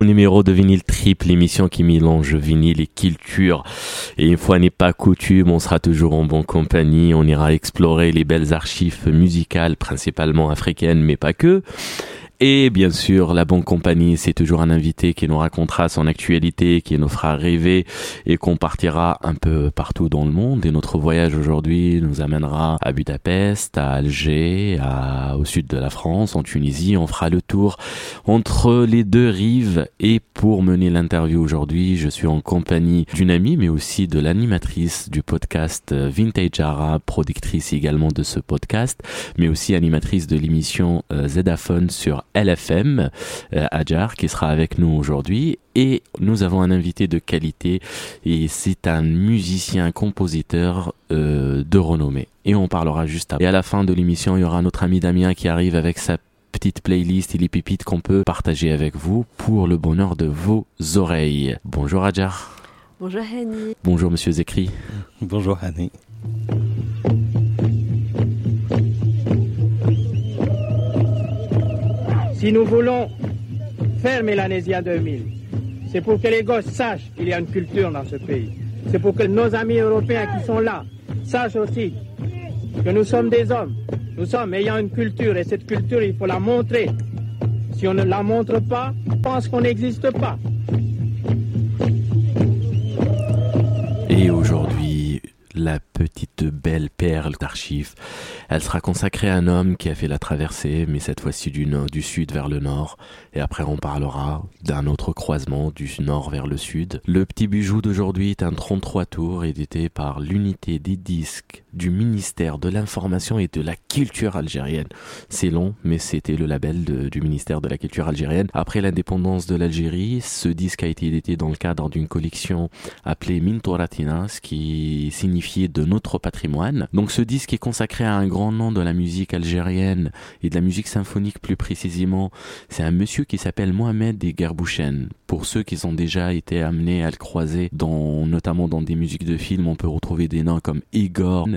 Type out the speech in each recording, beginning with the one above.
Numéro de vinyle triple, l'émission qui mélange vinyle et culture. Et une fois n'est pas coutume, on sera toujours en bonne compagnie. On ira explorer les belles archives musicales, principalement africaines, mais pas que. Et bien sûr, la bonne compagnie, c'est toujours un invité qui nous racontera son actualité, qui nous fera rêver et qu'on partira un peu partout dans le monde. Et notre voyage aujourd'hui nous amènera à Budapest, à Alger, au sud de la France, en Tunisie. On fera le tour entre les deux rives. Et pour mener l'interview aujourd'hui, je suis en compagnie d'une amie, mais aussi de l'animatrice du podcast Vintage Arabe, productrice également de ce podcast, mais aussi animatrice de l'émission euh, Zedaphone sur LFM, euh, Adjar, qui sera avec nous aujourd'hui. Et nous avons un invité de qualité et c'est un musicien, compositeur euh, de renommée. Et on parlera juste après. Et à la fin de l'émission, il y aura notre ami Damien qui arrive avec sa petite playlist et les pépites qu'on peut partager avec vous pour le bonheur de vos oreilles. Bonjour Adjar. Bonjour Hani. Bonjour Monsieur Zekri. Bonjour Hani. Si nous voulons faire Mélanésia 2000, c'est pour que les gosses sachent qu'il y a une culture dans ce pays. C'est pour que nos amis européens qui sont là sachent aussi que nous sommes des hommes. Nous sommes ayant une culture et cette culture, il faut la montrer. Si on ne la montre pas, on pense qu'on n'existe pas. Et aujourd'hui, la petite belle perle d'archives. Elle sera consacrée à un homme qui a fait la traversée, mais cette fois-ci du, sud vers le nord. Et après, on parlera d'un autre croisement du nord vers le sud. Le petit bijou d'aujourd'hui est un 33 tours édité par l'unité des disques du ministère de l'information et de la culture algérienne. C'est long, mais c'était le label du ministère de la culture algérienne. Après l'indépendance de l'Algérie, ce disque a été édité dans le cadre d'une collection appelée Mintoratina, ce qui signifie de notre patrimoine. Donc ce disque est consacré à un grand nom de la musique algérienne et de la musique symphonique plus précisément. C'est un monsieur qui s'appelle Mohamed Gerbouchen. Pour ceux qui ont déjà été amenés à le croiser, dans, notamment dans des musiques de films, on peut retrouver des noms comme Igor,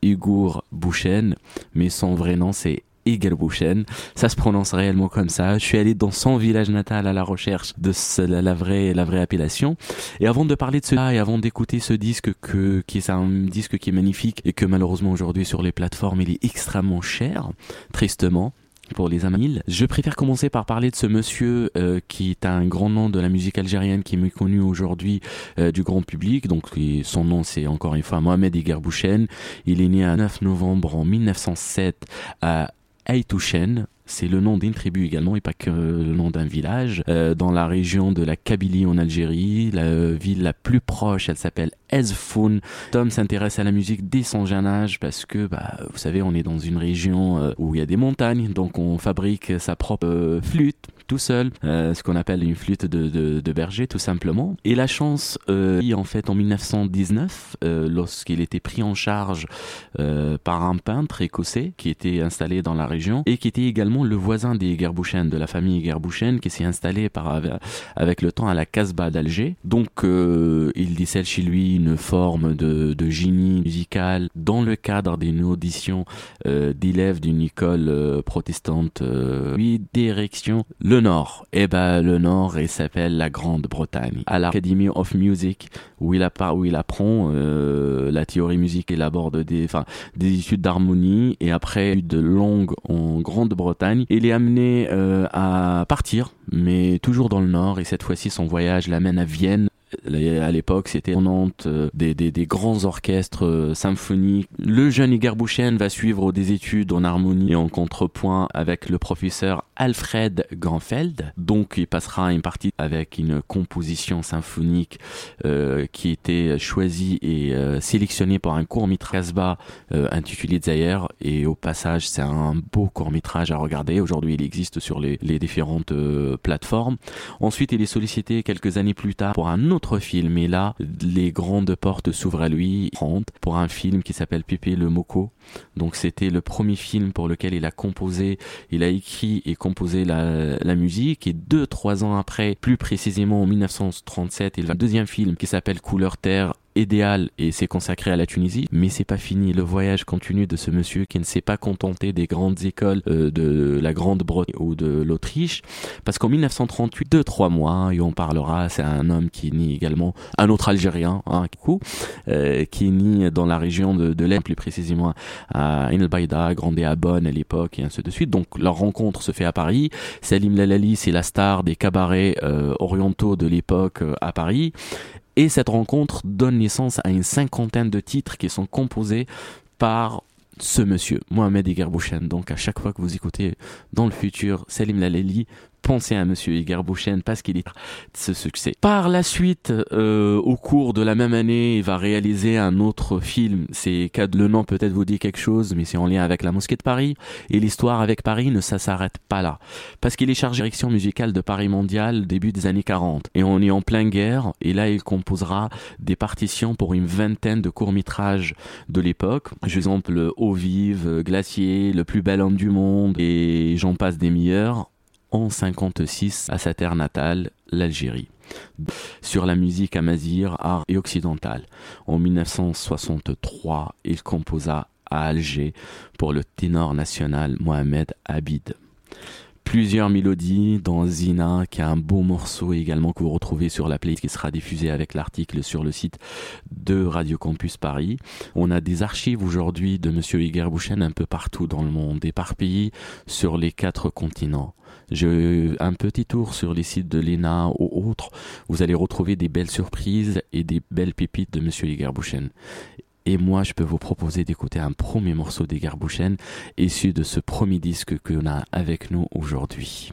Igor Bouchen, mais son vrai nom c'est Igor Bouchen. Ça se prononce réellement comme ça. Je suis allé dans son village natal à la recherche de la, vraie, la vraie appellation. Et avant de parler de cela et avant d'écouter ce disque que, qui est un disque qui est magnifique et que malheureusement aujourd'hui sur les plateformes il est extrêmement cher, tristement, pour les amis. Je préfère commencer par parler de ce monsieur euh, qui est un grand nom de la musique algérienne qui est méconnu aujourd'hui euh, du grand public. Donc son nom c'est encore une fois Mohamed Bouchen. Il est né à 9 novembre en 1907 à Aitouchen, c'est le nom d'une tribu également et pas que le nom d'un village. Euh, dans la région de la Kabylie en Algérie, la ville la plus proche, elle s'appelle Tom s'intéresse à la musique dès son jeune âge parce que, bah, vous savez, on est dans une région euh, où il y a des montagnes, donc on fabrique sa propre euh, flûte tout seul, euh, ce qu'on appelle une flûte de, berger tout simplement. Et la chance, en fait, en 1919, lorsqu'il était pris en charge par un peintre écossais qui était installé dans la région et qui était également le voisin des Gerbouchen, de la famille Gerbouchen, qui s'est installé avec le temps à la Casbah d'Alger. Donc, il décèle chez lui une forme de, génie musical dans le cadre d'une audition euh, d'élèves d'une école euh, protestante. Euh, oui, direction le Nord. Eh ben le Nord, il s'appelle la Grande-Bretagne. À l'Academy of Music, où il, apprend la théorie musique, il aborde des, des études d'harmonie et après de longues en Grande-Bretagne, il est amené à partir, mais toujours dans le Nord. Et cette fois-ci, son voyage l'amène à Vienne à l'époque, c'était Nantes, euh, des, des, des, grands orchestres euh, symphoniques. Le jeune Igor Bouchen va suivre des études en harmonie et en contrepoint avec le professeur Alfred Ganfeld. Donc, il passera une partie avec une composition symphonique euh, qui était choisie et sélectionnée par un court métrage euh, intitulé Zaire. Et au passage, c'est un beau court métrage à regarder. Aujourd'hui, il existe sur les différentes plateformes. Ensuite, il est sollicité quelques années plus tard pour un autre film. Et là, les grandes portes s'ouvrent à lui pour un film qui s'appelle Pépé le Moko. Donc c'était le premier film pour lequel il a composé, il a écrit et composé la, la musique. Et deux, trois ans après, plus précisément en 1937, il a un deuxième film qui s'appelle Couleur Terre idéal et s'est consacré à la Tunisie, mais c'est pas fini. Le voyage continue de ce monsieur qui ne s'est pas contenté des grandes écoles euh, de la Grande-Bretagne ou de l'Autriche, parce qu'en 1938, deux trois mois, et on parlera, c'est un homme qui né également, un autre Algérien, hein, coup, euh, qui né dans la région de, de plus précisément à Inelbaïda, grandé à Bonn à l'époque et ainsi de suite. Donc leur rencontre se fait à Paris. Salim Lalali, c'est la star des cabarets euh, orientaux de l'époque à Paris. Et cette rencontre donne naissance à une cinquantaine de titres qui sont composés par ce monsieur, Mohamed Egerbouchen. Donc à chaque fois que vous écoutez dans le futur Salim Laleli, pensez à Monsieur Bouchen parce qu'il est ce succès. Par la suite, euh, au cours de la même année, il va réaliser un autre film. C'est le nom peut-être vous dit quelque chose, mais c'est en lien avec la mosquée de Paris. Et l'histoire avec Paris ne s'arrête pas là, parce qu'il est chargé direction musicale de Paris Mondial début des années 40. Et on est en pleine guerre. Et là, il composera des partitions pour une vingtaine de courts métrages de l'époque. Par exemple, Eau vive, Glacier, Le plus bel homme du monde, et j'en passe des meilleurs en 56 à sa terre natale, l'Algérie. Sur la musique amazir, art et occidentale. En 1963, il composa à Alger pour le ténor national Mohamed Abid plusieurs mélodies dans Zina, qui a un beau morceau également que vous retrouvez sur la playlist qui sera diffusée avec l'article sur le site de Radio Campus Paris. On a des archives aujourd'hui de Monsieur Iger Bouchen un peu partout dans le monde, éparpillées sur les quatre continents. J'ai un petit tour sur les sites de l'ENA ou autres. Vous allez retrouver des belles surprises et des belles pépites de Monsieur Iger Bouchen. Et moi, je peux vous proposer d'écouter un premier morceau des Garbouchen, issu de ce premier disque que l'on a avec nous aujourd'hui.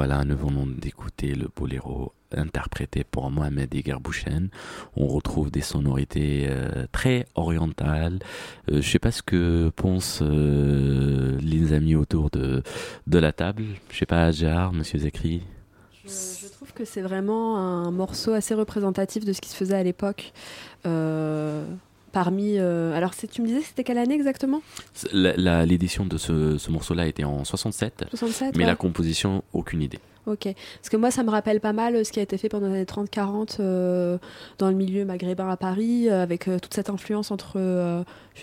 Voilà, nous venons d'écouter le boléro interprété par Mohamed Egerbouchen. On retrouve des sonorités euh, très orientales. Euh, je ne sais pas ce que pensent euh, les amis autour de, la table. Je sais pas, Ajar, Monsieur Zekri. Je, trouve que c'est vraiment un morceau assez représentatif de ce qui se faisait à l'époque. Parmi. alors, tu me disais, c'était quelle année exactement? L'édition de ce, ce morceau-là était en 67, 67 mais la composition, aucune idée. Ok. Parce que moi, ça me rappelle pas mal euh, ce qui a été fait pendant les années 30-40 euh, dans le milieu maghrébin à Paris, euh, avec toute cette influence entre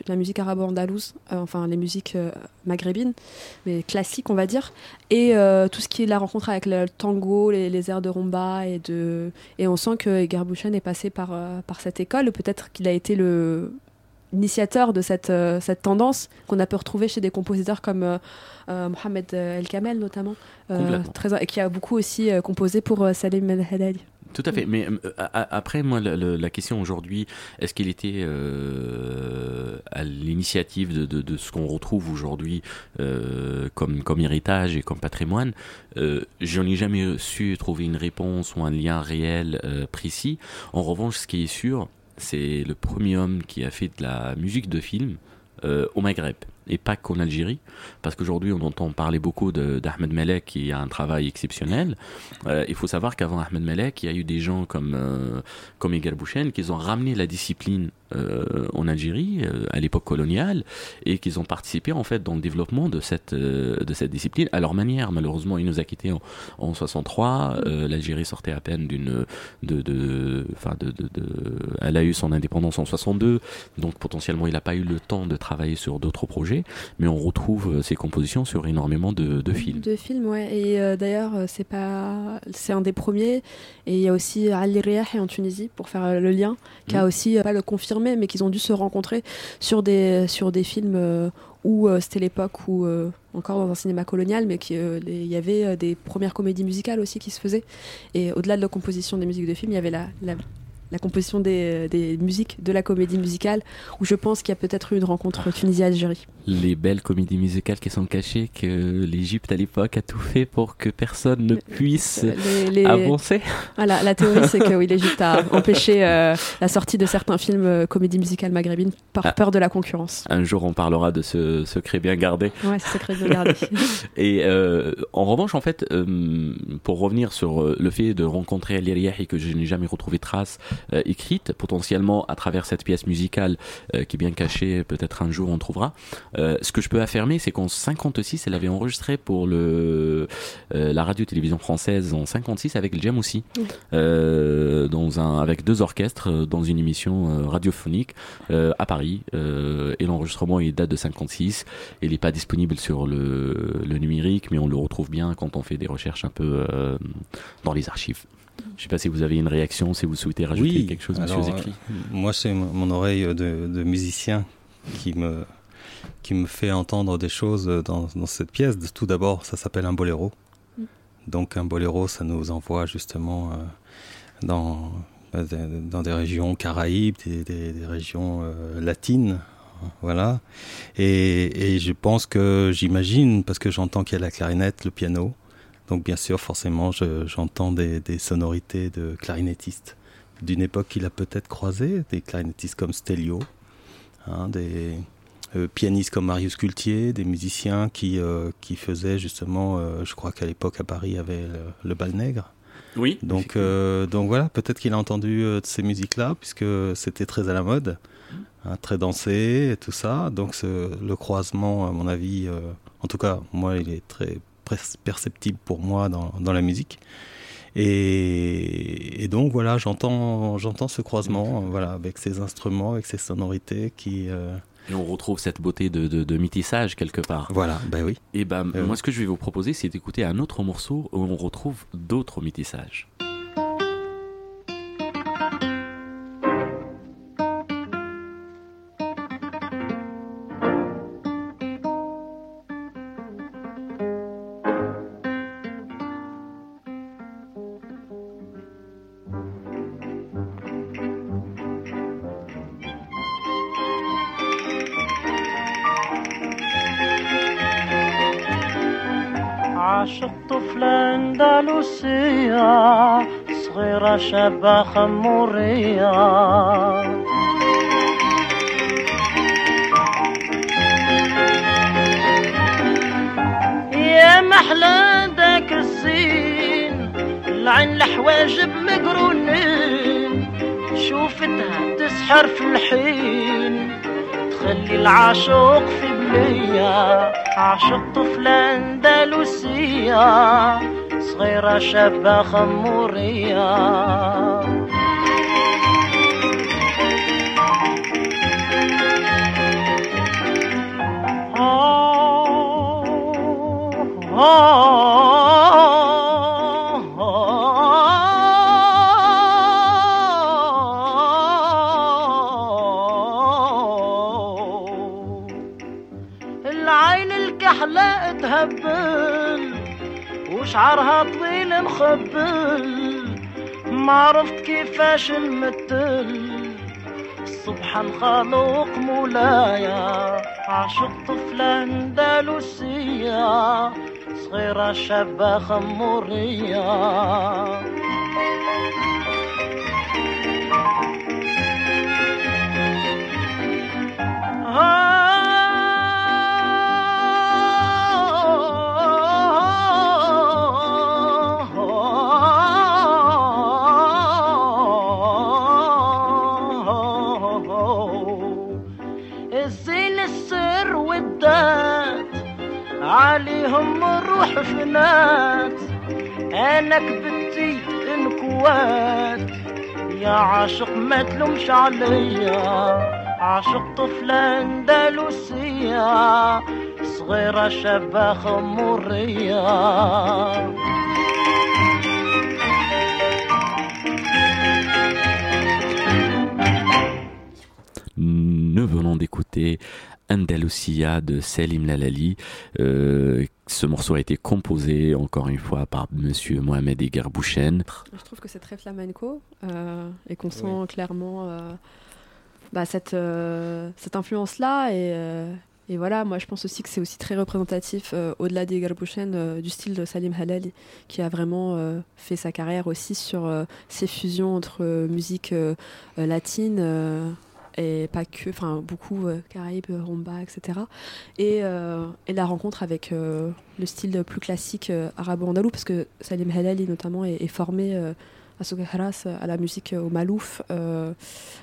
la musique arabo-andalouse, enfin les musiques maghrébines, mais classiques, on va dire, et tout ce qui est la rencontre avec le tango, les, airs de rumba, et, de... et on sent que Garbouchen est passé par, par cette école. Peut-être qu'il a été le initiateur de cette, cette tendance qu'on a pu retrouver chez des compositeurs comme euh, Mohamed euh, El Kamel notamment, euh, très, qui a beaucoup aussi composé pour Salim El Haddad. Tout à fait. Mais après, moi, la, question aujourd'hui, est-ce qu'il était à l'initiative de, de, ce qu'on retrouve aujourd'hui comme, comme héritage et comme patrimoine J'en ai jamais su trouver une réponse ou un lien réel précis. En revanche, ce qui est sûr, c'est le premier homme qui a fait de la musique de film au Maghreb et pas qu'en Algérie, parce qu'aujourd'hui on entend parler beaucoup d'Ahmed Melek qui a un travail exceptionnel. Euh, il faut savoir qu'avant Ahmed Melek, il y a eu des gens comme, euh, comme Bouchen qui ont ramené la discipline euh, en Algérie euh, à l'époque coloniale et qu'ils ont participé en fait dans le développement de cette de cette discipline à leur manière. Malheureusement, il nous a quittés en, en 63. L'Algérie sortait à peine d'une de de, de, de, elle a eu son indépendance en 62, donc potentiellement il n'a pas eu le temps de travailler sur d'autres projets, mais on retrouve ses compositions sur énormément de, de films. De films, ouais. Et d'ailleurs, c'est pas c'est un des premiers. Et il y a aussi Ali Riah en Tunisie pour faire le lien, qui a mm. aussi pas le confirmé mais qu'ils ont dû se rencontrer sur des, sur des films euh, où euh, c'était l'époque où, euh, encore dans un cinéma colonial, mais il y avait des premières comédies musicales aussi qui se faisaient. Et au-delà de la composition des musiques de films, il y avait la, la la composition des, des, musiques de la comédie musicale, où je pense qu'il y a peut-être eu une rencontre Tunisie-Algérie. Les belles comédies musicales qui sont cachées, que l'Égypte à l'époque a tout fait pour que personne ne puisse avancer. Voilà, la théorie c'est que oui, l'Égypte a empêché euh, la sortie de certains films euh, comédies musicales maghrébines par ah. peur de la concurrence. Un jour on parlera de ce secret bien gardé. Ouais, ce secret bien gardé. Et euh, en revanche, en fait, pour revenir sur le fait de rencontrer Ali et que je n'ai jamais retrouvé trace euh, écrite, potentiellement à travers cette pièce musicale euh, qui est bien cachée, peut-être un jour on trouvera. Euh, ce que je peux affirmer, c'est qu'en 56, elle avait enregistré pour le la radio-télévision française en 56 avec le Jam aussi, dans un avec deux orchestres dans une émission radiophonique à Paris. et l'enregistrement il date de 56. Il n'est pas disponible sur le, le numérique, mais on le retrouve bien quand on fait des recherches un peu dans les archives. Je ne sais pas si vous avez une réaction, si vous souhaitez rajouter quelque chose, Monsieur Zekri. Euh, moi, c'est mon oreille de, musicien qui me, qui me fait entendre des choses dans, dans cette pièce. Tout d'abord, ça s'appelle un boléro. Mm. Donc un boléro, ça nous envoie justement euh, dans, euh, dans des régions caraïbes, des, des, régions latines. Voilà. Et, et je pense que j'imagine, parce que j'entends qu'il y a la clarinette, le piano, donc bien sûr, forcément, j'entends des, sonorités de clarinettistes d'une époque qu'il a peut-être croisé, des clarinettistes comme Stelio, hein, des euh, pianistes comme Marius Cultier, des musiciens qui, euh, qui faisaient justement, euh, je crois qu'à l'époque à Paris, il y avait le, bal nègre. Oui. Donc, donc voilà, peut-être qu'il a entendu de ces musiques-là, puisque c'était très à la mode, hein, très dansé et tout ça. Donc le croisement, à mon avis, en tout cas, moi, il est très perceptible pour moi dans, dans la musique. Et, donc voilà, j'entends ce croisement, voilà, avec ces instruments, avec ces sonorités qui. Euh, et on retrouve cette beauté de, de, de, mythissage quelque part. Voilà, ben oui. Et ben moi, ce que je vais vous proposer, c'est d'écouter un autre morceau où on retrouve d'autres mythissages. شابة خمورية يا محلى داك الزين العين الحواجب مقرونين شوفتها تسحر في الحين تخلي العاشق في بلية. عاشق طفلة أندلسية. صغيرة شابة خمورية العين وشعرها طويل مخبل ما عرفت كيفاش نمثل. الصبح الخالق مولايا عاشق طفلة أندلسية. صغيرة شابة خمورية. عليهم الروح فنات انا كبتي انكوات يا عاشق ما تلومش عليا عاشق طفلة اندلسية صغيرة شابة خمورية Nous venons d'écouter Andalusia de Selim Lalali. Euh, ce morceau a été composé encore une fois par Monsieur Mohamed Egerbouchen. Je trouve que c'est très flamenco euh, et qu'on sent oui. clairement euh, bah, cette, euh, cette influence-là. Et, euh, et, voilà, moi je pense aussi que c'est aussi très représentatif, euh, au-delà d'Egerbouchen, du style de Salim Halali, qui a vraiment fait sa carrière aussi sur ces fusions entre musique latine et pas que, enfin beaucoup euh, Caraïbes, rumba, etc. Et, euh, et, la rencontre avec euh, le style plus classique arabo-andalou, parce que Salim Halali notamment est, est formé à Soukharas, à la musique au Malouf. alors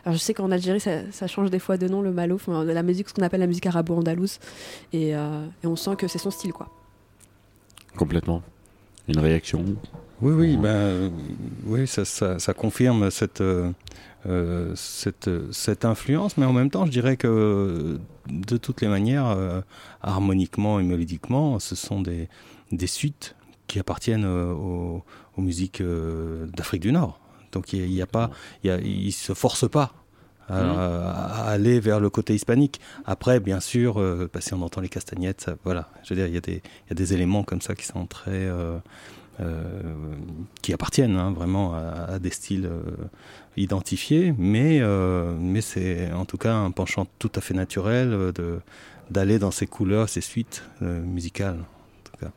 je sais qu'en Algérie ça, ça, change des fois de nom le Malouf, la musique, ce qu'on appelle la musique arabo-andalouse, et, et, on sent que c'est son style quoi. Complètement. Une réaction? Oui, oui, ben, oui ça, ça, ça confirme cette. Euh, cette, cette, influence, mais en même temps, je dirais que de toutes les manières, euh, harmoniquement et mélodiquement, ce sont des, des suites qui appartiennent euh, aux, aux, musiques d'Afrique du Nord. Donc il n'y a, pas, il ne se force pas à, mmh. à, aller vers le côté hispanique. Après, bien sûr, euh, bah, si on entend les castagnettes, ça, voilà, je veux dire, il y, a des, il y a des éléments comme ça qui sont très. Euh, euh, qui appartiennent hein, vraiment à, à, des styles euh, identifiés, mais, euh, mais c'est en tout cas un penchant tout à fait naturel de, d'aller dans ces couleurs, ces suites musicales. En tout cas.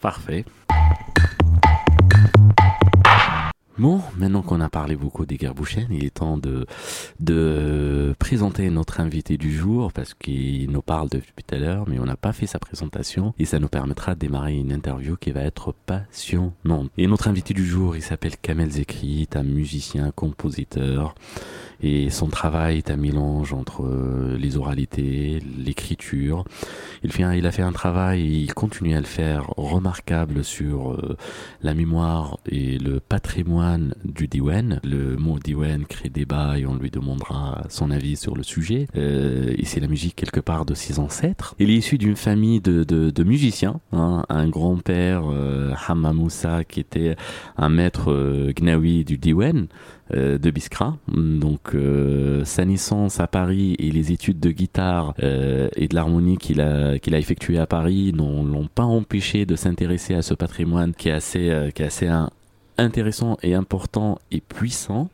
Parfait. Bon, maintenant qu'on a parlé beaucoup des Gerbouchen, il est temps de, de présenter notre invité du jour parce qu'il nous parle depuis tout à l'heure, mais on n'a pas fait sa présentation et ça nous permettra de démarrer une interview qui va être passionnante. Et notre invité du jour, il s'appelle Kamel Zekri, est un musicien, compositeur et son travail est un mélange entre les oralités, l'écriture. Il, il a fait un travail et il continue à le faire remarquable sur euh, la mémoire et le patrimoine du Diwan. Le mot Diwan crée débat et on lui demandera son avis sur le sujet. Euh, et c'est la musique quelque part de ses ancêtres. Il est issu d'une famille de, de, musiciens. Hein, un grand-père, euh, Hamma Moussa, qui était un maître euh, gnawi du Diwan euh, de Biskra. Donc euh, sa naissance à Paris et les études de guitare euh, et de l'harmonie qu'il a qu'il a effectué à Paris n'ont l'ont pas empêché de s'intéresser à ce patrimoine qui est assez qui est assez intéressant et important et puissant.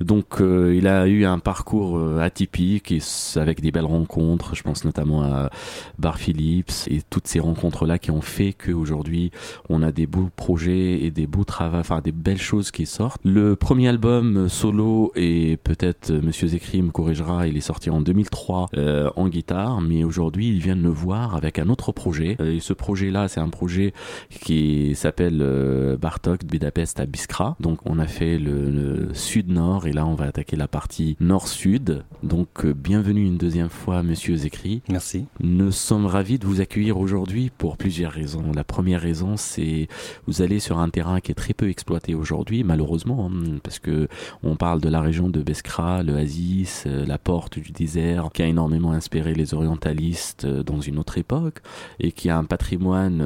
Donc euh, il a eu un parcours euh, atypique et avec des belles rencontres. Je pense notamment à Bar Phillips et toutes ces rencontres là qui ont fait qu'aujourd'hui on a des beaux projets et des beaux travaux, enfin des belles choses qui sortent. Le premier album solo et peut-être Monsieur Zécry me corrigera, il est sorti en 2003 euh, en guitare, mais aujourd'hui il vient de me voir avec un autre projet. et ce projet là c'est un projet qui s'appelle Bartok Budapest à Biskra. Donc on a fait le, le sud-nord et là on va attaquer la partie nord-sud. Donc euh, bienvenue une deuxième fois Monsieur Zécry. Merci. Nous sommes ravis de vous accueillir aujourd'hui pour plusieurs raisons. La première raison c'est vous allez sur un terrain qui est très peu exploité aujourd'hui malheureusement hein, parce que on parle de la région de Beskra, le Asis, euh, la porte du désert qui a énormément inspiré les orientalistes euh, dans une autre époque et qui a un patrimoine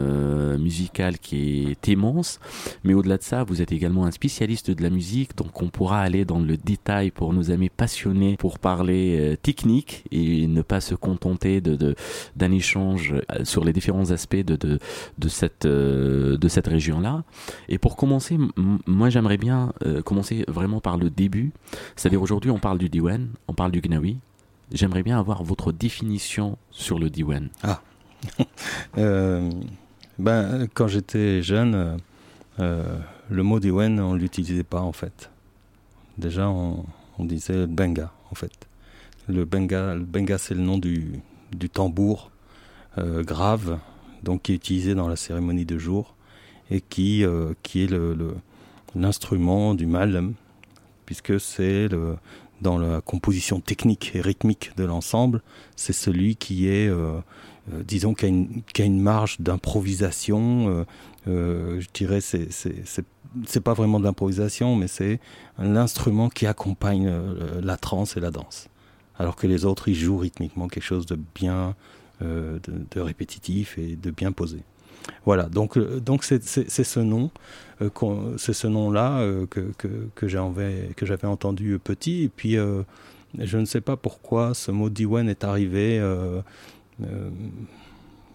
musical qui est immense. Mais au-delà de ça, vous êtes également un spécialiste de la musique donc on pourra aller dans le le détail pour nos amis passionnés pour parler euh, technique et ne pas se contenter d'un échange euh, sur les différents aspects euh, de cette région-là. Et pour commencer, moi j'aimerais bien commencer vraiment par le début. C'est-à-dire aujourd'hui on parle du Diwan, on parle du Gnawi. J'aimerais bien avoir votre définition sur le Diwan. Ah. ben, quand j'étais jeune, le mot Diwan, on ne l'utilisait pas en fait. Déjà, on, disait benga, en fait. Le benga, benga c'est le nom du, tambour euh, grave, donc qui est utilisé dans la cérémonie de jour et qui, euh, qui est l'instrument du mal, puisque c'est dans la composition technique et rythmique de l'ensemble, c'est celui qui est, euh, disons, qui a, une, a, une, marge d'improvisation. je dirais, c'est c'est pas vraiment de l'improvisation, mais c'est l'instrument qui accompagne euh, la trance et la danse. Alors que les autres, ils jouent rythmiquement quelque chose de bien, euh, de, répétitif et de bien posé. Voilà, donc euh, donc c'est ce nom, c'est ce nom-là que, que, que j'avais entendu petit, et puis je ne sais pas pourquoi ce mot Diwan est arrivé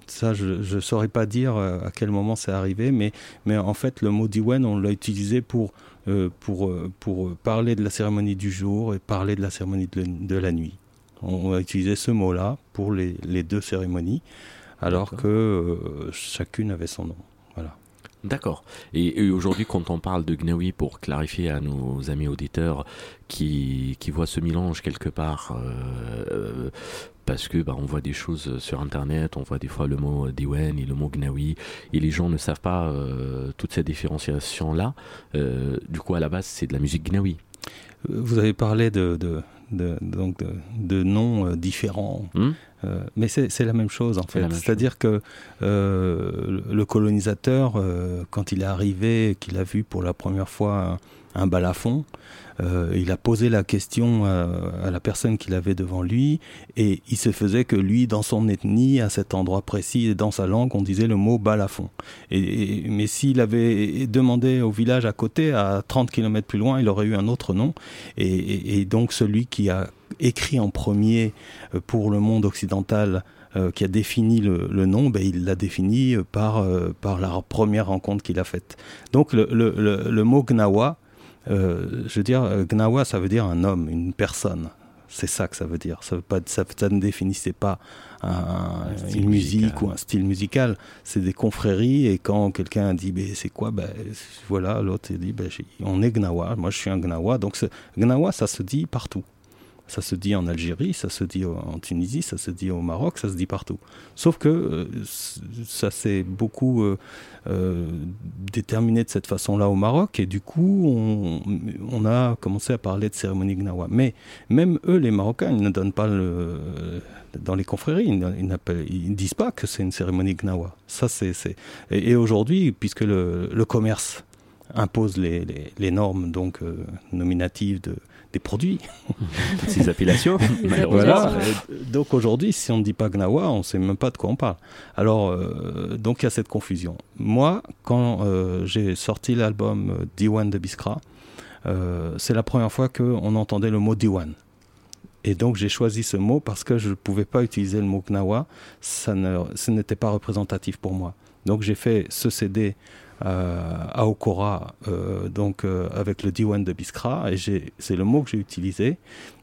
ça, je ne saurais pas dire euh, à quel moment c'est arrivé, mais, mais en fait, le mot Diwen, on l'a utilisé pour, euh, pour, euh, pour parler de la cérémonie du jour et parler de la cérémonie de, la nuit. On, a utilisé ce mot-là pour les, les, deux cérémonies, alors que chacune avait son nom. Voilà. D'accord. Et, aujourd'hui, quand on parle de Gnawi, pour clarifier à nos amis auditeurs qui, qui voient ce mélange quelque part, euh, parce que bah, on voit des choses sur internet, on voit des fois le mot Diwen et le mot Gnawi, et les gens ne savent pas euh, toute cette différenciation là. Euh, du coup, à la base, c'est de la musique Gnawi. Vous avez parlé de, de, de donc de, noms euh, différents, hmm? Mais c'est la même chose en fait. C'est-à-dire que le colonisateur, quand il est arrivé, qu'il a vu pour la première fois un, balafon, euh, il a posé la question à, la personne qu'il avait devant lui et il se faisait que lui, dans son ethnie, à cet endroit précis et dans sa langue, on disait le mot balafon. Et, mais s'il avait demandé au village à côté, à 30 km plus loin, il aurait eu un autre nom. Et, donc celui qui a écrit en premier euh, pour le monde occidental euh, qui a défini le, nom, ben, il l'a défini par, par la première rencontre qu'il a faite. Donc le, le, le mot Gnawa, euh, je veux dire, euh, Gnawa, ça veut dire un homme, une personne. C'est ça que ça veut dire. Ça, veut pas, ça, ne définissait pas une musique ou un style musical. C'est des confréries et quand quelqu'un dit ben, c'est quoi ben, Voilà, l'autre dit ben, on est Gnawa, moi je suis un Gnawa. Donc Gnawa, ça se dit partout. Ça se dit en Algérie, ça se dit en Tunisie, ça se dit au Maroc, ça se dit partout. Sauf que euh, ça s'est beaucoup euh, euh, déterminé de cette façon-là au Maroc, et du coup, on, a commencé à parler de cérémonie gnawa. Mais même eux, les Marocains, ils ne donnent pas. Dans les confréries, ils, ne disent pas que c'est une cérémonie gnawa. Ça, c'est. Et, aujourd'hui, puisque le, commerce impose les, normes donc nominatives de des produits. Ces appellations. voilà. Donc aujourd'hui, si on ne dit pas Gnawa, on ne sait même pas de quoi on parle. Alors, euh, donc il y a cette confusion. Moi, quand euh, j'ai sorti l'album euh, Diwan de Biskra, c'est la première fois qu'on entendait le mot Diwan. Et donc j'ai choisi ce mot parce que je ne pouvais pas utiliser le mot Gnawa, ça ne, ce n'était pas représentatif pour moi. Donc j'ai fait ce CD à Okora, donc avec le diwan de Biskra, et c'est le mot que j'ai utilisé.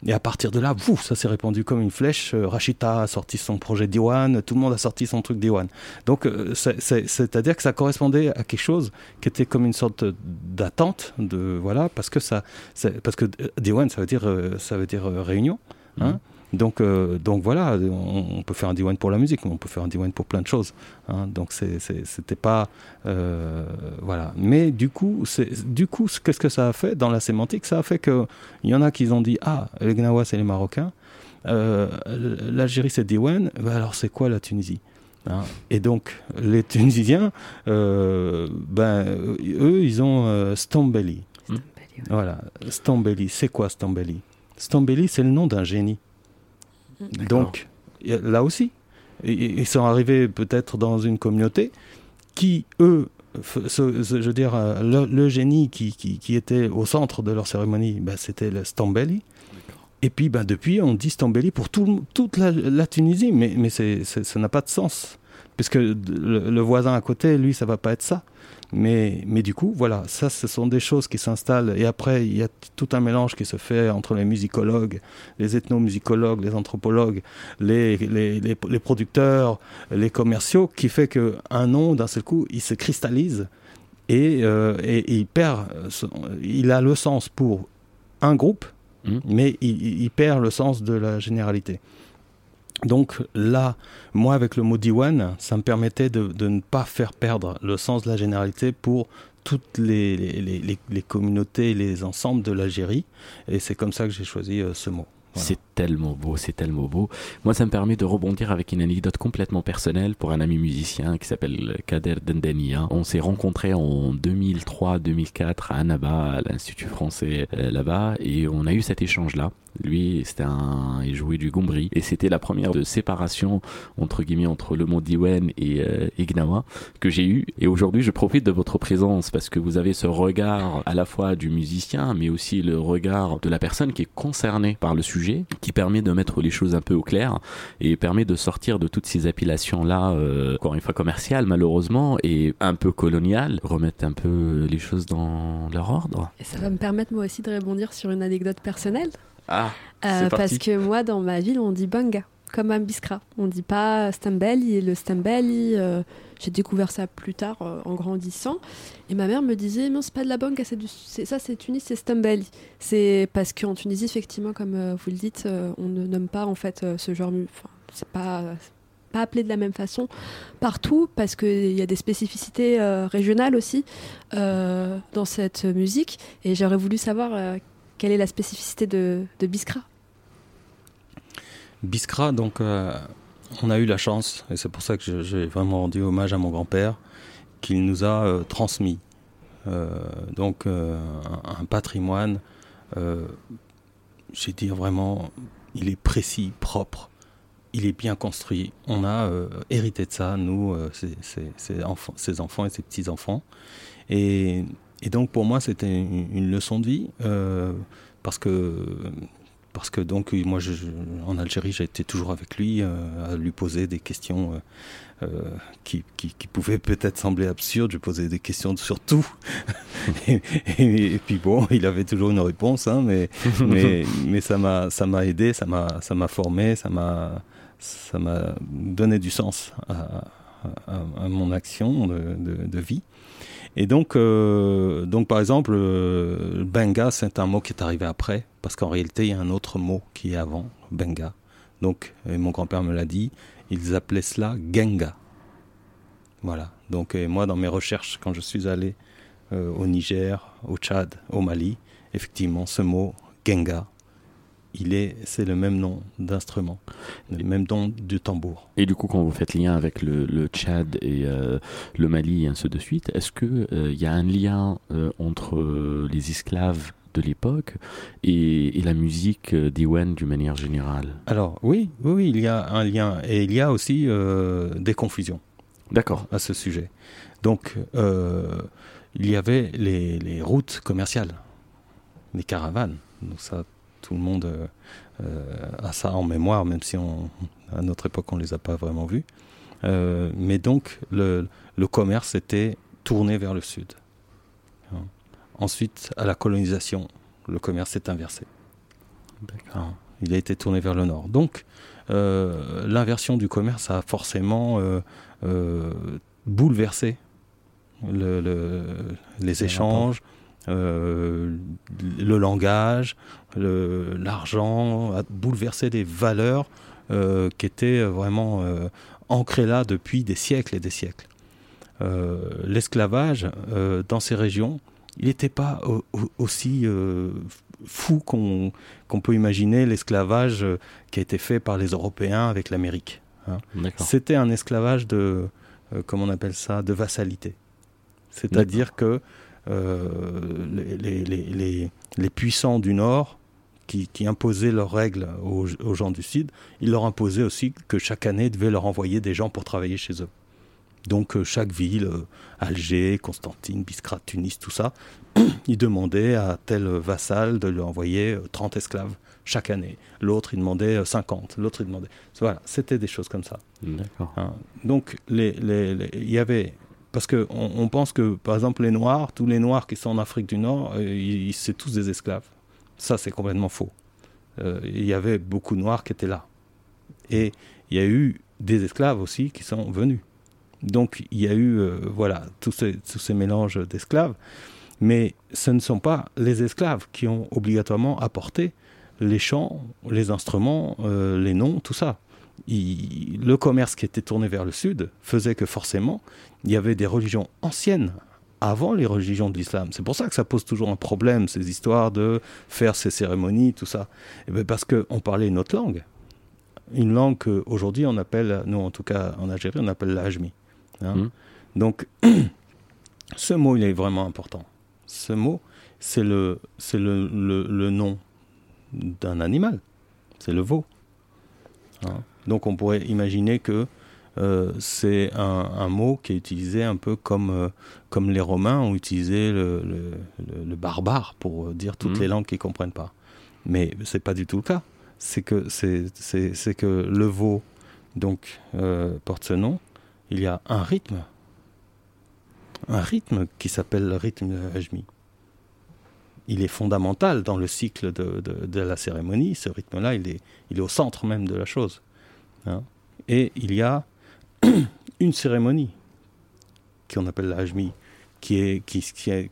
Et à partir de là, ça s'est répandu comme une flèche. Rachita a sorti son projet diwan, tout le monde a sorti son truc diwan. Donc c'est-à-dire que ça correspondait à quelque chose qui était comme une sorte d'attente, de voilà, parce que ça, parce diwan, ça veut dire ça veut dire réunion. Hein. Mmh. Donc, euh, donc voilà, on, peut faire un diwan pour la musique, mais on peut faire un diwan pour plein de choses. Hein. donc c'était pas euh, voilà. Mais du coup, du coup, qu'est-ce que ça a fait dans la sémantique? Ça a fait que il y en a qui ont dit ah les Gnawa c'est les Marocains, euh, l'Algérie c'est diwan, bah, alors c'est quoi la Tunisie hein? et donc, les Tunisiens, ben, eux, ils ont Stambeli. Voilà, Stambeli. C'est quoi Stambeli Stambeli, c'est le nom d'un génie. Donc, là aussi, ils sont arrivés peut-être dans une communauté qui, eux, je veux dire, euh, le, génie qui, qui, était au centre de leur cérémonie, bah, c'était le Stambeli. Et puis, bah, depuis, on dit Stambeli pour toute la, Tunisie, mais, mais ça n'a pas de sens. Puisque le, le, voisin à côté, lui, ça va pas être ça. Mais, mais du coup, voilà, ça, ce sont des choses qui s'installent. Et après, il y a tout un mélange qui se fait entre les musicologues, les ethnomusicologues, les anthropologues, les, les, les, producteurs, les commerciaux, qui fait qu'un nom, d'un seul coup, il se cristallise et, euh, et, il perd, il a le sens pour un groupe, mmh. mais il, il, perd le sens de la généralité. Donc là, moi avec le mot diwan, ça me permettait de, ne pas faire perdre le sens de la généralité pour toutes les, communautés et les ensembles de l'Algérie. Et c'est comme ça que j'ai choisi euh, ce mot. C'est tellement beau, c'est tellement beau. Moi, ça me permet de rebondir avec une anecdote complètement personnelle pour un ami musicien qui s'appelle Kader Dendania. On s'est rencontrés en 2003-2004 à Annaba, à l'Institut français euh, là-bas, et on a eu cet échange-là. Lui, c'était un, il jouait du gombri, et c'était la première de séparation entre guillemets entre le mot Diwen et, euh, Gnawa que j'ai eu. Et aujourd'hui, je profite de votre présence parce que vous avez ce regard à la fois du musicien, mais aussi le regard de la personne qui est concernée par le sujet qui permet de mettre les choses un peu au clair et permet de sortir de toutes ces appellations-là, euh, encore une fois commerciales malheureusement, et un peu coloniales, remettre un peu les choses dans leur ordre. Et ça va me permettre moi aussi de rebondir sur une anecdote personnelle. Ah, euh, parce que moi, dans ma ville, on dit banga, comme un biskra. On dit pas stambeli. Et le stambeli, euh, j'ai découvert ça plus tard euh, en grandissant. Et ma mère me disait Non, c'est pas de la banque, c'est ça, c'est Tunis, c'est Stambeli. C'est parce qu'en Tunisie, effectivement, comme vous le dites, on ne nomme pas en fait ce genre. Enfin, c'est pas pas appelé de la même façon partout parce qu'il y a des spécificités régionales aussi dans cette musique et j'aurais voulu savoir quelle est la spécificité de, Biskra? Biskra, donc on a eu la chance, et c'est pour ça que j'ai vraiment rendu hommage à mon grand-père, qu'il nous a euh, transmis. Euh, donc euh, un, patrimoine, j'ai dit vraiment, il est précis, propre, il est bien construit. On a hérité de ça, nous, ses, enfants, ses enfants et ses petits-enfants. Et, donc pour moi, c'était une, leçon de vie, parce que parce que donc moi je, en Algérie j'ai été toujours avec lui euh, à lui poser des questions euh, euh, qui, qui, pouvaient peut-être sembler absurdes. Je posais des questions sur tout et, puis bon il avait toujours une réponse hein, mais, mais, mais ça m'a ça m'a aidé ça m'a ça m'a formé ça m'a ça m'a donné du sens à, à, mon action de, de, de vie et donc, euh, donc par exemple, euh, benga, c'est un mot qui est arrivé après, parce qu'en réalité, il y a un autre mot qui est avant, benga. Donc, mon grand-père me l'a dit, ils appelaient cela genga. Voilà. Donc, moi, dans mes recherches, quand je suis allé euh, au Niger, au Tchad, au Mali, effectivement, ce mot genga il est, c'est le même nom d'instrument, le même nom du tambour. Et du coup, quand vous faites lien avec le, Tchad et euh, le Mali et ainsi de suite, est-ce qu'il il euh, y a un lien euh, entre les esclaves de l'époque et, la musique d'Iwen d'une manière générale? Alors oui, oui, il y a un lien et il y a aussi des confusions. D'accord. À ce sujet. Donc, il y avait les, les routes commerciales, les caravanes. Donc ça, tout le monde euh, a ça en mémoire, même si on, à notre époque on les a pas vraiment vus. Euh, mais donc le, le commerce était tourné vers le sud. Ensuite, à la colonisation, le commerce s'est inversé. Il a été tourné vers le nord. Donc, euh, l'inversion du commerce a forcément euh, euh, bouleversé les échanges, le langage, l'argent, a bouleversé des valeurs qui étaient vraiment ancrées là depuis des siècles et des siècles. L'esclavage dans ces régions, il n'était pas aussi fou qu'on peut imaginer l'esclavage euh, qui a été fait par les Européens avec l'Amérique. Hein. C'était un esclavage de, euh, comment on appelle ça, de vassalité. C'est-à-dire que euh, les, les, les, puissants du Nord, qui, qui imposaient leurs règles aux, aux, gens du Sud, ils leur imposaient aussi que chaque année, ils devaient leur envoyer des gens pour travailler chez eux. Donc euh, chaque ville, euh, Alger, Constantine, Biskra, Tunis, tout ça, il demandait à tel vassal de lui envoyer 30 euh, esclaves chaque année. L'autre, il demandait 50. L'autre, il demandait... Voilà, c'était des choses comme ça. Hein. Donc, il les, les, y avait... Parce qu'on on pense que, par exemple, les Noirs, tous les Noirs qui sont en Afrique du Nord, c'est tous des esclaves. Ça, c'est complètement faux. Il y avait beaucoup de Noirs qui étaient là. Et il y a eu des esclaves aussi qui sont venus. Donc il y a eu euh, voilà tous ces, tous ces mélanges d'esclaves, mais ce ne sont pas les esclaves qui ont obligatoirement apporté les chants, les instruments, euh, les noms, tout ça. le commerce qui était tourné vers le sud faisait que forcément il y avait des religions anciennes avant les religions de l'islam. C'est pour ça que ça pose toujours un problème, ces histoires de faire ces cérémonies, tout ça. Et eh bien parce qu'on parlait une autre langue. Une langue qu'aujourd'hui on appelle, nous en tout cas en Algérie, on appelle l'ajmi. Hein. Hmm. Donc, ce mot, il est vraiment important. Ce mot, c'est le, c'est le, le, nom d'un animal. C'est le veau. Hein. Donc, on pourrait imaginer que euh, c'est un, un, mot qui est utilisé un peu comme, euh, comme les Romains ont utilisé le, le, barbare pour dire toutes hmm. les langues qu'ils ne comprennent pas. Mais ce n'est pas du tout le cas. C'est que, c'est, que le veau donc, euh, porte ce nom il y a un rythme, un rythme qui s'appelle le rythme de Hajmi. Il est fondamental dans le cycle de, la cérémonie, ce rythme-là, il est, il est au centre même de la chose. Hein. Et il y a une cérémonie qu'on appelle la Hajmi, qui, est, qui,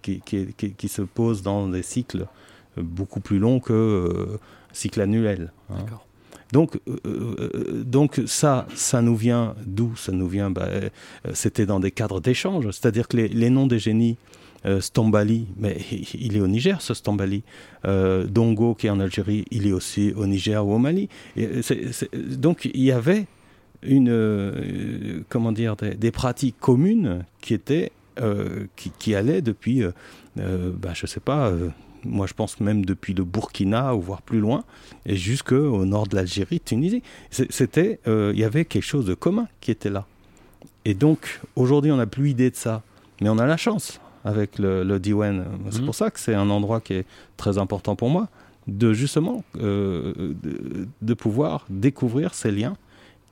qui, qui, se pose dans des cycles beaucoup plus longs que euh, cycle annuel. Hein. Donc, euh, euh, donc ça, ça nous vient d'où? Ça nous vient, bah, euh, c'était dans des cadres d'échange, c'est-à-dire que les, noms des génies, Stombali, mais il est au Niger, ce Stombali. Dongo, qui est en Algérie, il est aussi au Niger ou au Mali. donc, il y avait une, comment dire, des, pratiques communes qui étaient, qui, qui, allaient depuis, bah, je sais pas moi je pense même depuis le Burkina ou voire plus loin, et jusqu'au nord de l'Algérie, Tunisie. C'était, euh, il y avait quelque chose de commun qui était là. Et donc aujourd'hui on n'a plus idée de ça, mais on a la chance avec le, le Diwan. C'est mhm. pour ça que c'est un endroit qui est très important pour moi, de justement euh, de, pouvoir découvrir ces liens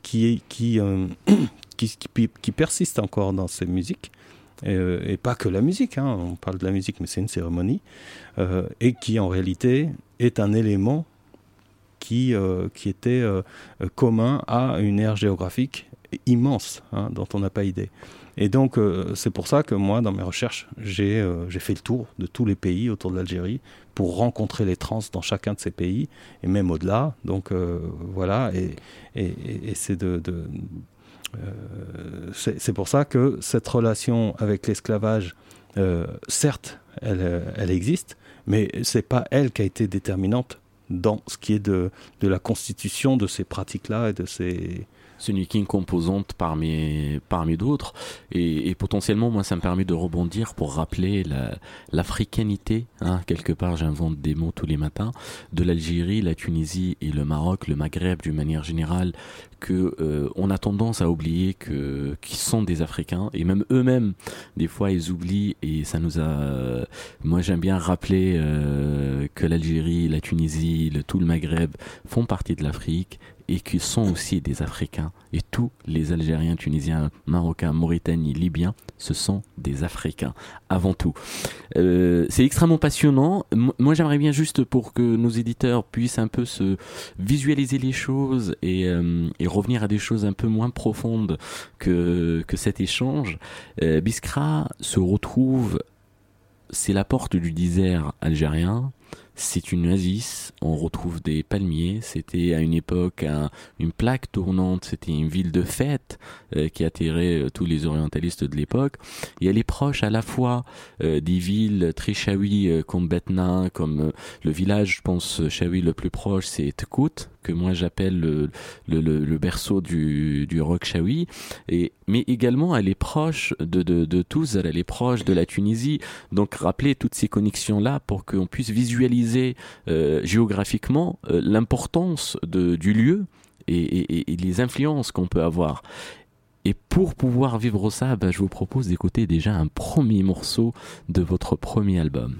qui, qui, euh, qui, qui, qui persistent encore dans ces musiques euh, et, pas que la musique, hein, on parle de la musique, mais c'est une cérémonie, euh, et qui en réalité est un élément qui, euh, qui était commun à une aire géographique immense, hein, dont on n'a pas idée. Et donc, c'est pour ça que moi, dans mes recherches, j'ai fait le tour de tous les pays autour de l'Algérie pour rencontrer les trans dans chacun de ces pays, et même au-delà. Donc, voilà, et, c'est de, euh, c'est pour ça que cette relation avec l'esclavage, euh, certes, elle, euh, elle, existe, mais c'est pas elle qui a été déterminante dans ce qui est de, de la constitution de ces pratiques-là et de ces, ce n'est qu'une composante parmi, parmi d'autres. Et, potentiellement, moi, ça me permet de rebondir pour rappeler l'africanité. hein, quelque part, j'invente des mots tous les matins. De l'Algérie, la Tunisie et le Maroc, le Maghreb d'une manière générale, que euh, a tendance à oublier que qu'ils sont des Africains et même eux-mêmes des fois ils oublient et ça nous a moi j'aime bien rappeler euh, que l'Algérie la Tunisie villes, tout le Maghreb font partie de l'Afrique et qui sont aussi des Africains. Et tous les Algériens, Tunisiens, Marocains, Mauritaniens, Libyens, ce sont des Africains, avant tout. Euh, c'est extrêmement passionnant. moi, j'aimerais bien juste pour que nos éditeurs puissent un peu se visualiser les choses et, euh, revenir à des choses un peu moins profondes que, que cet échange. Euh, Biskra se retrouve, c'est la porte du désert algérien, c'est une oasis, on retrouve des palmiers, c'était à une époque une plaque tournante, c'était une ville de fête euh, qui attirait euh, tous les orientalistes de l'époque, et elle est proche à la fois euh, des villes très chaouis comme Betna, comme le village, je pense, chaoui le plus proche, c'est Tkout, que moi j'appelle le, berceau du, du rock et, mais également elle est proche de, de, de elle est proche de la Tunisie, donc rappeler toutes ces connexions-là pour qu'on puisse visualiser euh, géographiquement euh, l'importance du lieu et, et, les influences qu'on peut avoir. Et pour pouvoir vivre ça, ben, je vous propose d'écouter déjà un premier morceau de votre premier album.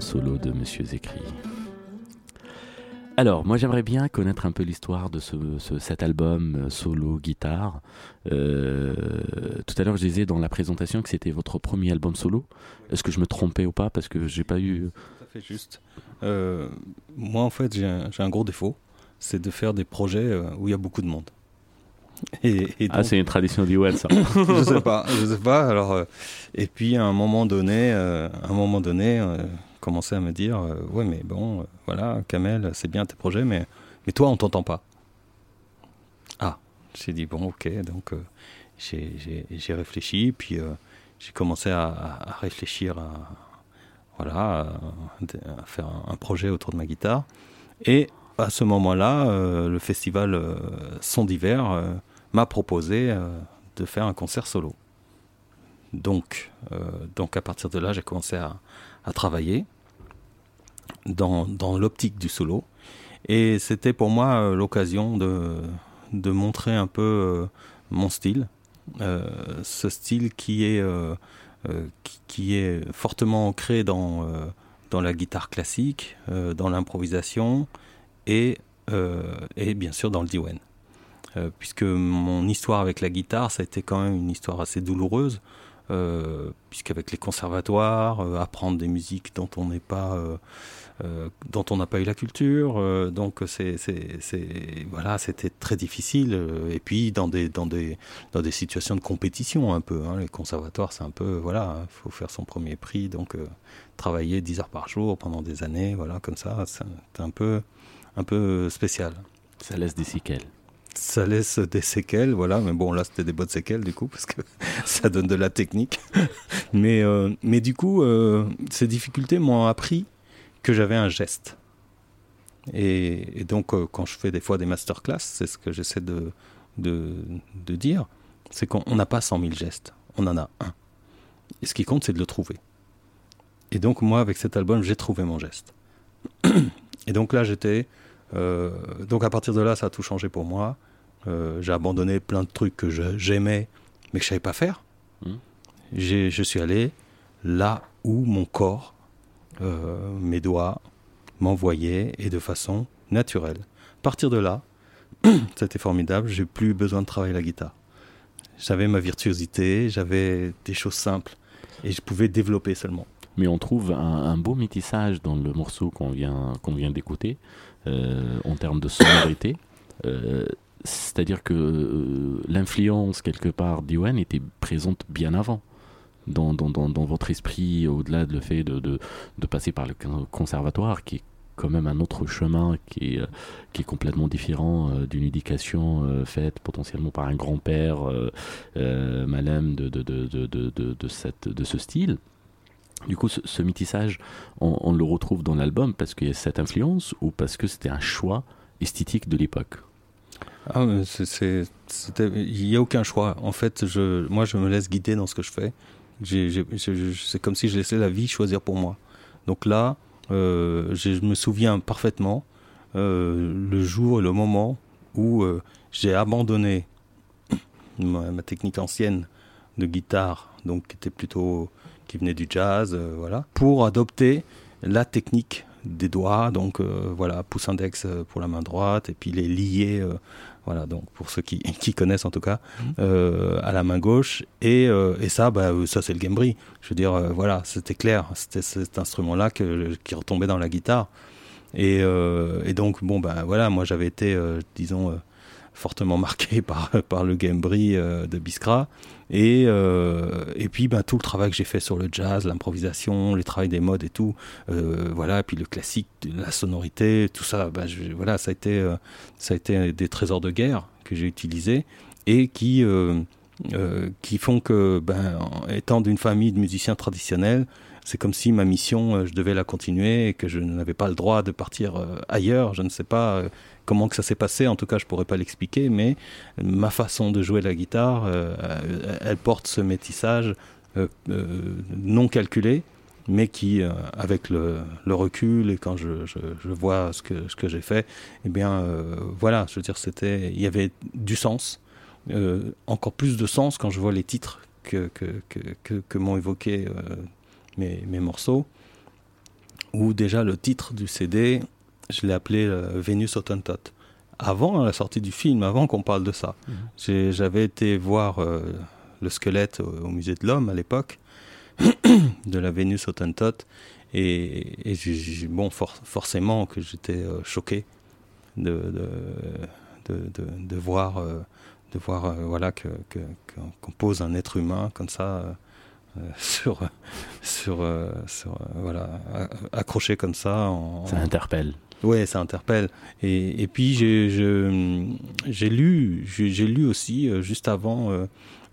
L'album solo de Monsieur Zécry. Alors, moi j'aimerais bien connaître un peu l'histoire de ce, ce- cet album euh, solo guitare. Euh, tout à l'heure, je disais dans la présentation que c'était votre premier album solo. Est-ce que je me trompais ou pas? Parce que j'ai pas eu. Tout à fait juste. Euh, moi, en fait, j'ai un, gros défaut, c'est de faire des projets euh, où il y a beaucoup de monde. Et, et Ah, c'est une tradition d'Iwell, ça. je sais pas, je sais pas. Alors, euh, et puis à un moment donné, euh, à un moment donné, commençait à me dire, euh, ouais, mais bon, euh, voilà, Kamel, c'est bien tes projets, mais mais toi, on t'entend pas. Ah, j'ai dit bon, ok, donc euh, j'ai- réfléchi, puis euh, j'ai commencé à, réfléchir à voilà, à, faire un, projet autour de ma guitare, et à ce moment-là, euh, le festival Son d'hiver m'a proposé de faire un concert solo. Donc, donc à partir de là, j'ai commencé à, à travailler dans, dans l'optique du solo. Et c'était pour moi euh, l'occasion de, de montrer un peu euh, mon style. Euh, ce style qui est, qui, est fortement ancré dans, dans la guitare classique, dans l'improvisation et, et bien sûr dans le diwan. Euh, puisque mon histoire avec la guitare, ça a été quand même une histoire assez douloureuse, euh, puisqu'avec les conservatoires, apprendre des musiques dont on n'est pas, dont on n'a pas eu la culture, euh, donc c'est, voilà, c'était très difficile. euh, et puis dans des, dans des, dans des situations de compétition un peu, hein, les conservatoires, c'est un peu, voilà, il faut faire son premier prix, donc euh, travailler 10 heures par jour pendant des années, voilà, comme ça, c'est c'est un peu, un peu spécial Ça laisse des séquelles. ça laisse des séquelles, voilà. Mais bon, là, c'était des bonnes séquelles, du coup, parce que ça donne de la technique. mais, euh, mais du coup, euh, ces difficultés m'ont appris que j'avais un geste. Et, et donc, euh, quand je fais des fois des masterclass, c'est ce que j'essaie de, de, de dire, c'est qu'on on n'a pas 100 000 gestes, on en a un. Et ce qui compte, c'est de le trouver. Et donc, moi, avec cet album, j'ai trouvé mon geste. Et donc là, j'étais... euh, donc à partir de là, ça a tout changé pour moi. Euh, j'ai abandonné plein de trucs que j'aimais, mais que je savais pas faire. J'ai- Je suis allé là où mon corps, mes doigts, m'envoyaient et de façon naturelle. À partir de là, c'était formidable. J'ai plus besoin de travailler la guitare. J'avais ma virtuosité, j'avais des choses simples et je pouvais développer seulement. Mais on trouve un, beau métissage dans le morceau qu'on vient, qu'on vient d'écouter, euh, en termes de sonorité. Euh, C'est-à-dire que euh, l'influence, quelque part, d'Iwan était présente bien avant. Dans, votre esprit, au-delà de le fait de, de, passer par le con- conservatoire, qui est quand même un autre chemin qui est, euh, qui est complètement différent euh, d'une éducation euh, faite potentiellement par un grand-père euh, malem de, de, cette, de ce style. Du coup, ce, ce métissage, on, le retrouve dans l'album parce qu'il y a cette influence ou parce que c'était un choix esthétique de l'époque? Ah, il n'y a aucun choix. En fait, je, moi, je me laisse guider dans ce que je fais. C'est comme si je laissais la vie choisir pour moi. Donc là, euh, je me souviens parfaitement euh, le jour et le moment où euh, j'ai abandonné ma, technique ancienne de guitare, donc qui était plutôt qui venait du jazz, voilà, pour adopter la technique des doigts, donc voilà, pouce index pour la main droite et puis les euh, voilà, donc pour ceux qui, connaissent en tout cas, euh, à la main gauche. Et, euh, et ça, bah, euh, ça c'est le gambri. Je veux dire, voilà, c'était clair, c'était cet instrument-là qui retombait dans la guitare. Et, et donc, bon, ben voilà, moi j'avais été, disons, fortement marqué par, par le gambri euh, de Biskra. Et, euh, et puis ben, tout le travail que j'ai fait sur le jazz, l'improvisation, les travails des modes et tout, euh, voilà, puis le classique, la sonorité, tout ça, ben, voilà, ça a, été, euh, ça a été des trésors de guerre que j'ai utilisés et qui, euh, qui font que, ben, en étant d'une famille de musiciens traditionnels, c'est comme si ma mission, je devais la continuer et que je n'avais pas le droit de partir ailleurs. Je ne sais pas comment que ça s'est passé, en tout cas je pourrais pas l'expliquer, mais ma façon de jouer la guitare, euh, elle porte ce métissage euh, euh, non calculé, mais qui, avec le, recul et quand je, vois ce que, j'ai fait, eh bien, voilà, je veux dire, c'était, il y avait du sens, encore plus de sens quand je vois les titres que, m'ont évoqué mes, mes, morceaux, ou déjà le titre du CD, je l'ai appelé Vénus Autantot. Avant la sortie du film, avant qu'on parle de ça, mmh. j'avais été voir le squelette au, au musée de l'homme à l'époque, de la Vénus Autantot. Et, et bon, for, forcément que j'étais euh, choqué de, de, de, de, voir, euh, de voir euh, voilà, que, qu'on pose un être humain comme ça. sur, sur, sur voilà, accroché comme ça. En, ça interpelle. Ouais, ça interpelle. Et, et puis j'ai lu, j'ai lu aussi juste avant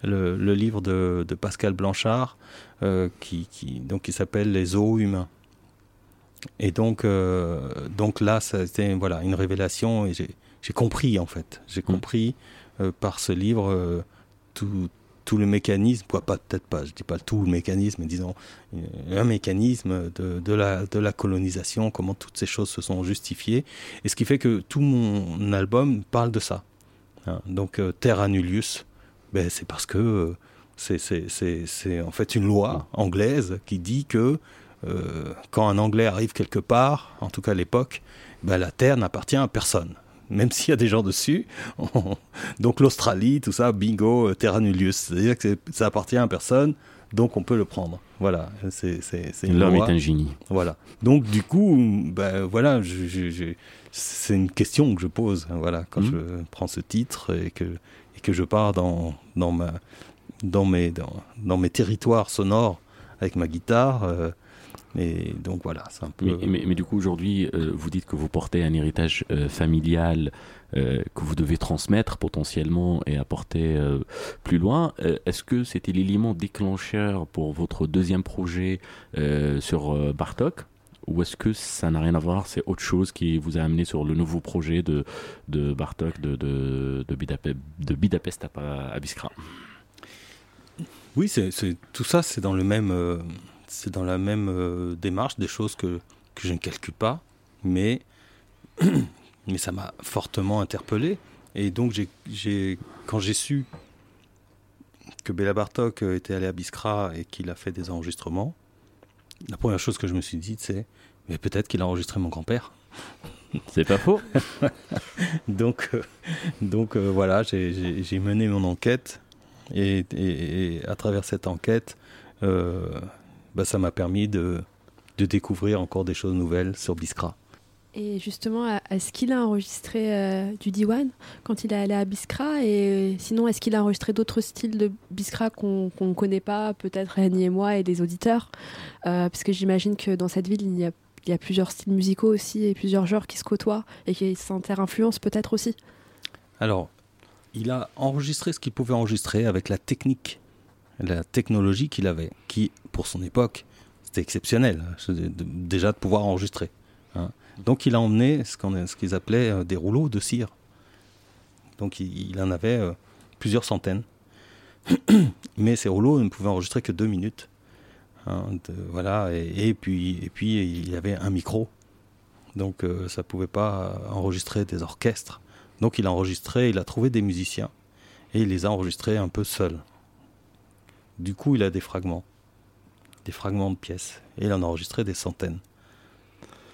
le, le, livre de, de Pascal Blanchard euh, qui, qui, donc, qui s'appelle Les os humains. Et donc, euh, donc là, c'était voilà, une révélation et j'ai compris en fait. J'ai mmh. compris euh, par ce livre euh, tout, tout le mécanisme, quoi, pas peut-être pas, je dis pas tout le mécanisme, mais disons un mécanisme de, la, colonisation, comment toutes ces choses se sont justifiées. Et ce qui fait que tout mon album parle de ça. Hein. Donc Terra Nullius, ben, c'est parce que c'est en fait une loi anglaise qui dit que euh, quand un Anglais arrive quelque part, en tout cas à l'époque, ben la terre n'appartient à personne. Même s'il y a des gens dessus. On... Donc l'Australie, tout ça, bingo, terra nullius. C'est-à-dire que ça appartient à personne, donc on peut le prendre. Voilà, c'est L'homme est un génie. Voilà. Donc du coup, ben voilà, c'est une question que je pose. Voilà, quand mmh. je prends ce titre et que et que je pars dans dans ma dans mes, dans, dans, mes territoires sonores avec ma guitare. Euh, et donc voilà, c'est un peu. Mais, mais, mais du coup, aujourd'hui, euh, vous dites que vous portez un héritage euh, familial euh, que vous devez transmettre potentiellement et apporter euh, plus loin. Est-ce que c'était l'élément déclencheur pour votre deuxième projet sur Bartok? Ou est-ce que ça n'a rien à voir, c'est autre chose qui vous a amené sur le nouveau projet de, de Bartok de, de, de, Budapest, de Budapest à, à Biskra? Oui, c'est tout ça, c'est dans le même, euh, c'est dans la même euh, démarche, des choses que, que je ne calcule pas, mais mais ça m'a fortement interpellé. Et donc, j'ai quand j'ai su que Béla Bartok était allé à Biskra et qu'il a fait des enregistrements, la première chose que je me suis dit, c'est mais peut-être qu'il a enregistré mon grand-père. C'est pas faux. donc, euh, donc euh, voilà, j'ai mené mon enquête et, et, et, à travers cette enquête, euh, bah, ça m'a permis de, de, découvrir encore des choses nouvelles sur Biskra. Et justement, est-ce qu'il a enregistré euh, du Diwan quand il est allé à Biskra Et sinon, est-ce qu'il a enregistré d'autres styles de Biskra qu'on ne connaît pas, peut-être Rémi et moi et des auditeurs? Euh, Parce que j'imagine que dans cette ville, il y, a, il y a plusieurs styles musicaux aussi et plusieurs genres qui se côtoient et qui s'inter-influencent peut-être aussi. Alors, il a enregistré ce qu'il pouvait enregistrer avec la technique, la technologie qu'il avait, qui, pour son époque, c'était exceptionnel, déjà de pouvoir enregistrer. Hein. Donc il a emmené ce qu'ils qu appelaient euh, des rouleaux de cire. Donc il, en avait euh, plusieurs centaines. Mais ces rouleaux ne pouvaient enregistrer que deux minutes. Hein, voilà, et, puis, et puis il y avait un micro. Donc euh, ça ne pouvait pas enregistrer des orchestres. Donc il a enregistré, il a trouvé des musiciens et il les a enregistrés un peu seul. Du coup, il a des fragments, des fragments de pièces et il en a enregistré des centaines.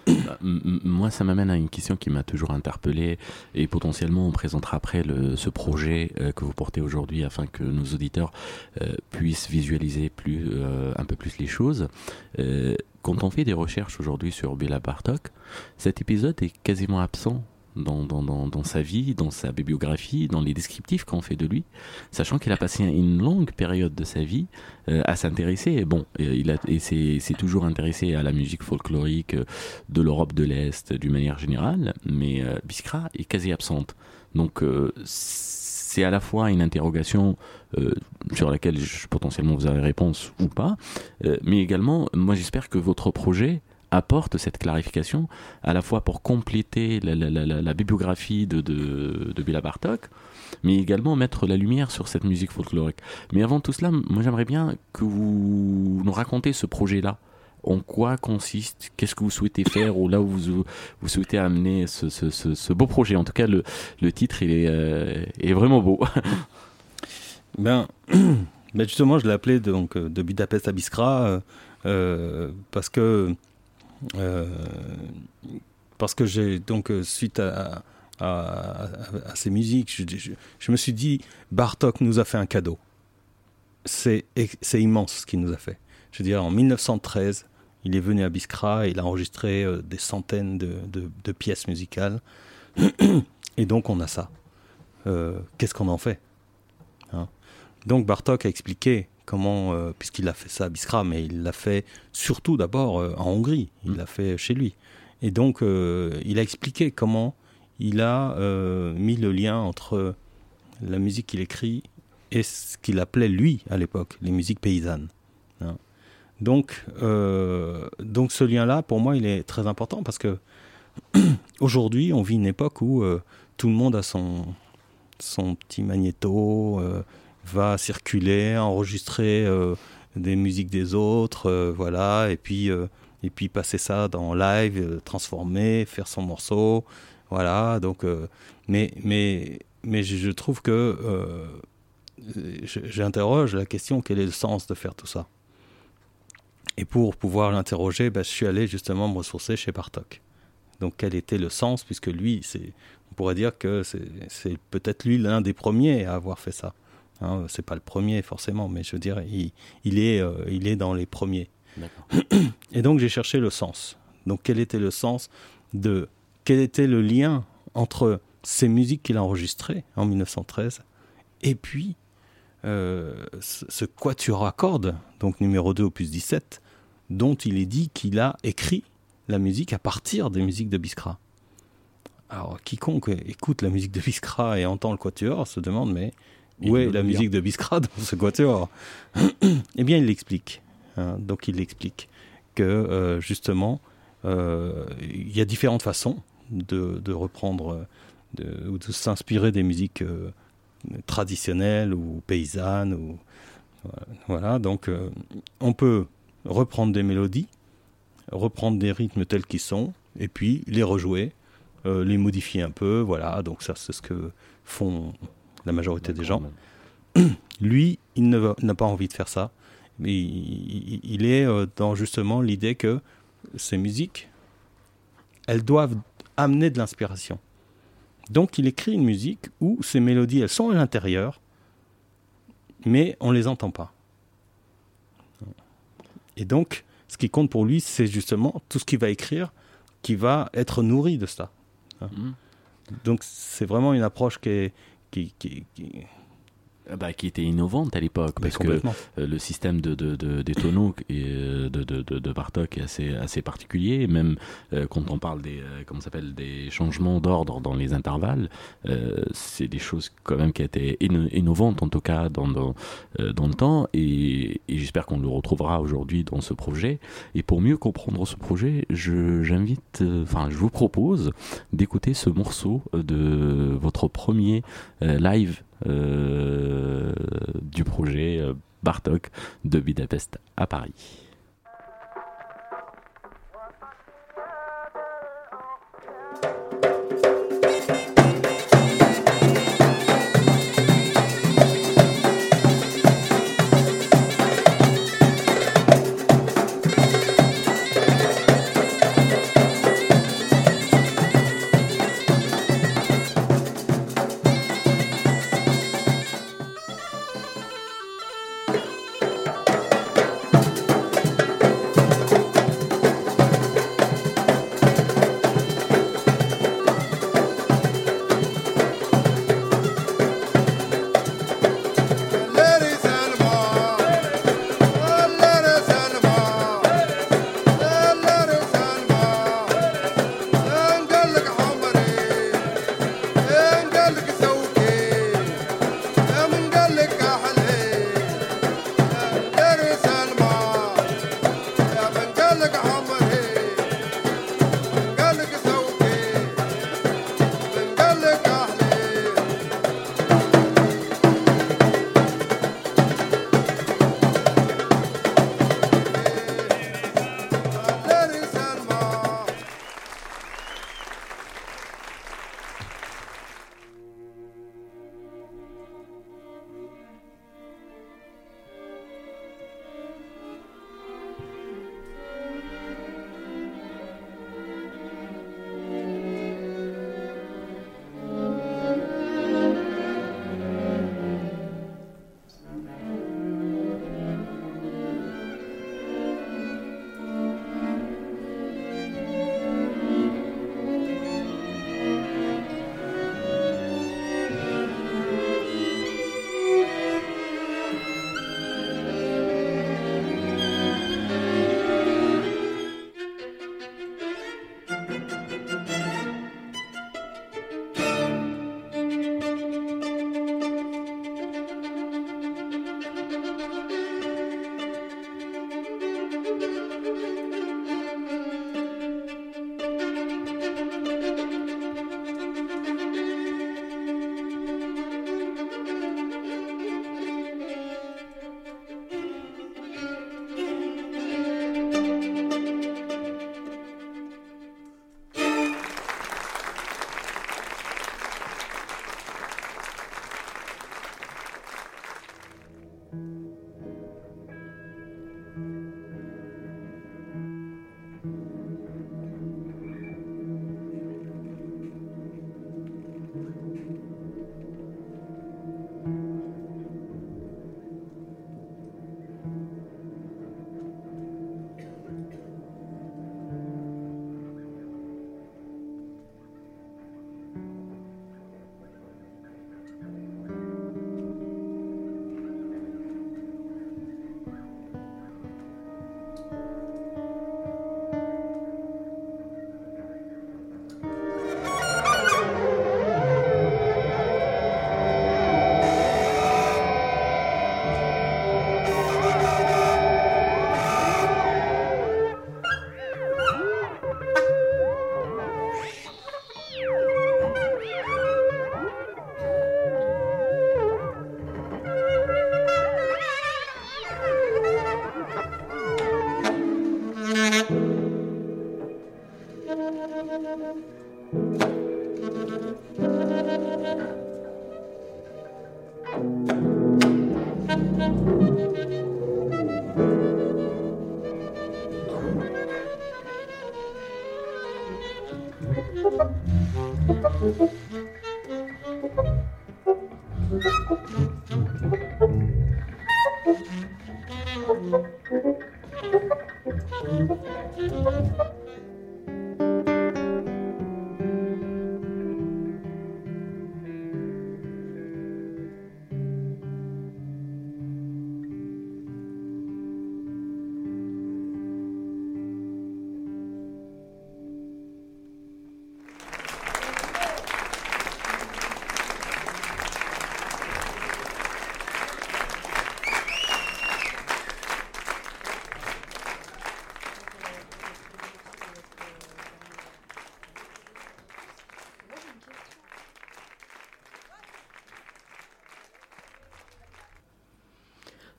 Bah, moi, ça m'amène à une question qui m'a toujours interpellé et potentiellement on présentera après le, ce projet euh, que vous portez aujourd'hui afin que nos auditeurs euh, puissent visualiser plus, euh, un peu plus les choses. Quand on fait des recherches aujourd'hui sur Béla Bartok, cet épisode est quasiment absent dans, dans, dans, dans, sa vie, dans sa bibliographie, dans les descriptifs qu'on fait de lui, sachant qu'il a passé une longue période de sa vie euh, à s'intéresser. Et bon, et il c'est toujours intéressé à la musique folklorique euh, de l'Europe de l'Est d'une manière générale, mais euh, Biskra est quasi absente. Donc euh, c'est à la fois une interrogation euh, sur laquelle je, potentiellement vous avez réponse ou pas, euh, mais également, moi j'espère que votre projet apporte cette clarification à la fois pour compléter la, bibliographie de, de, de Béla Bartok, mais également mettre la lumière sur cette musique folklorique. Mais avant tout cela, moi j'aimerais bien que vous nous racontiez ce projet-là. en quoi consiste, qu'est-ce que vous souhaitez faire ou là où vous, vous souhaitez amener ce, ce, beau projet. En tout cas, le, le titre, est, euh, est vraiment beau. ben, ben, justement, je l'ai appelé donc, de Budapest à Biskra euh, parce que parce que j'ai donc suite à, ces musiques, je, me suis dit Bartok nous a fait un cadeau. C'est immense ce qu'il nous a fait. Je veux dire, en 1913, il est venu à Biskra il a enregistré euh, des centaines de, pièces musicales. Et donc on a ça. Euh, qu'est-ce qu'on en fait hein? Donc Bartok a expliqué comment, euh, puisqu'il a fait ça à Biskra, mais il l'a fait surtout d'abord en Hongrie, il mm. l'a fait chez lui. Et donc il a expliqué comment il a mis le lien entre la musique qu'il écrit et ce qu'il appelait lui à l'époque les musiques paysannes. Hein donc, euh, donc ce lien-là, pour moi, il est très important parce que aujourd'hui, on vit une époque où euh, tout le monde a son, son petit magnéto, euh, va circuler, enregistrer des musiques des autres, voilà, et puis, et puis passer ça dans live, transformer, faire son morceau, voilà. Donc, mais, mais, mais je trouve que j'interroge la question quel est le sens de faire tout ça? Et pour pouvoir l'interroger, bah, je suis allé justement me ressourcer chez Bartok. Donc quel était le sens, puisque lui, c'est, on pourrait dire que c'est, peut-être lui l'un des premiers à avoir fait ça. Hein, c'est pas le premier forcément, mais je veux dire, il, est, euh, il est dans les premiers. Et donc j'ai cherché le sens. Donc quel était le sens de... Quel était le lien entre ces musiques qu'il a enregistrées en 1913 et puis euh, ce quatuor à cordes, donc numéro 2 opus 17, dont il est dit qu'il a écrit la musique à partir des musiques de Biskra. Alors, quiconque écoute la musique de Biskra et entend le quatuor se demande mais où est la musique de Biskra dans ce quatuor Eh bien, il l'explique. Hein. donc, il explique que euh, justement, euh, il y a différentes façons de, reprendre ou de s'inspirer des musiques euh, traditionnelles ou paysannes. Ou, voilà, donc on peut reprendre des mélodies, reprendre des rythmes tels qu'ils sont, et puis les rejouer, euh, les modifier un peu, voilà. Donc ça, c'est ce que font la majorité des gens. Lui, il n'a pas envie de faire ça. Mais il, est euh, dans justement l'idée que ces musiques, elles doivent amener de l'inspiration. Donc il écrit une musique où ces mélodies, elles sont à l'intérieur, mais on ne les entend pas. Et donc, ce qui compte pour lui, c'est justement tout ce qu'il va écrire qui va être nourri de ça. Mmh. Donc, c'est vraiment une approche qui est, qui, qui, ah bah, qui était innovante à l'époque parce que euh, le système de, de, de des tonneaux et euh, de, de, de, Bartok est assez assez particulier. Même euh, quand on parle des comment s'appelle des changements d'ordre dans les intervalles c'est des choses quand même qui étaient innovantes en tout cas dans dans, dans le temps. Et, et j'espère qu'on le retrouvera aujourd'hui dans ce projet. Et pour mieux comprendre ce projet je j'invite enfin je vous propose d'écouter ce morceau de votre premier live euh, du projet euh, Bartok de Budapest à Paris.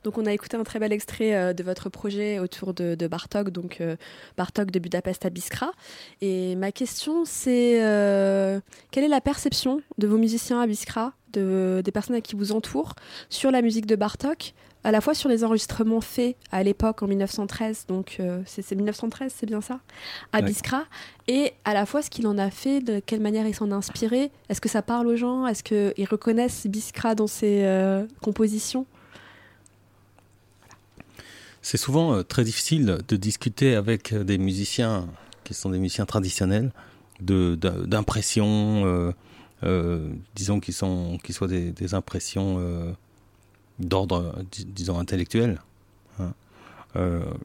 Donc on a écouté un très bel extrait euh, de votre projet autour de, Bartok, donc euh, Bartok de Budapest à Biskra. Et ma question c'est euh, quelle est la perception de vos musiciens à Biskra, de, des personnes qui vous entourent, sur la musique de Bartok à la fois sur les enregistrements faits à l'époque en 1913, donc c'est 1913, c'est bien ça, à Biskra, et à la fois ce qu'il en a fait, de quelle manière il s'en a inspiré? Est-ce que ça parle aux gens? Est-ce qu'ils reconnaissent Biskra dans ses compositions? C'est souvent euh, très difficile de discuter avec euh, des musiciens qui sont des musiciens traditionnels, d'impressions, euh, disons qui sont qui soient des, impressions d'ordre, disons intellectuel. Hein.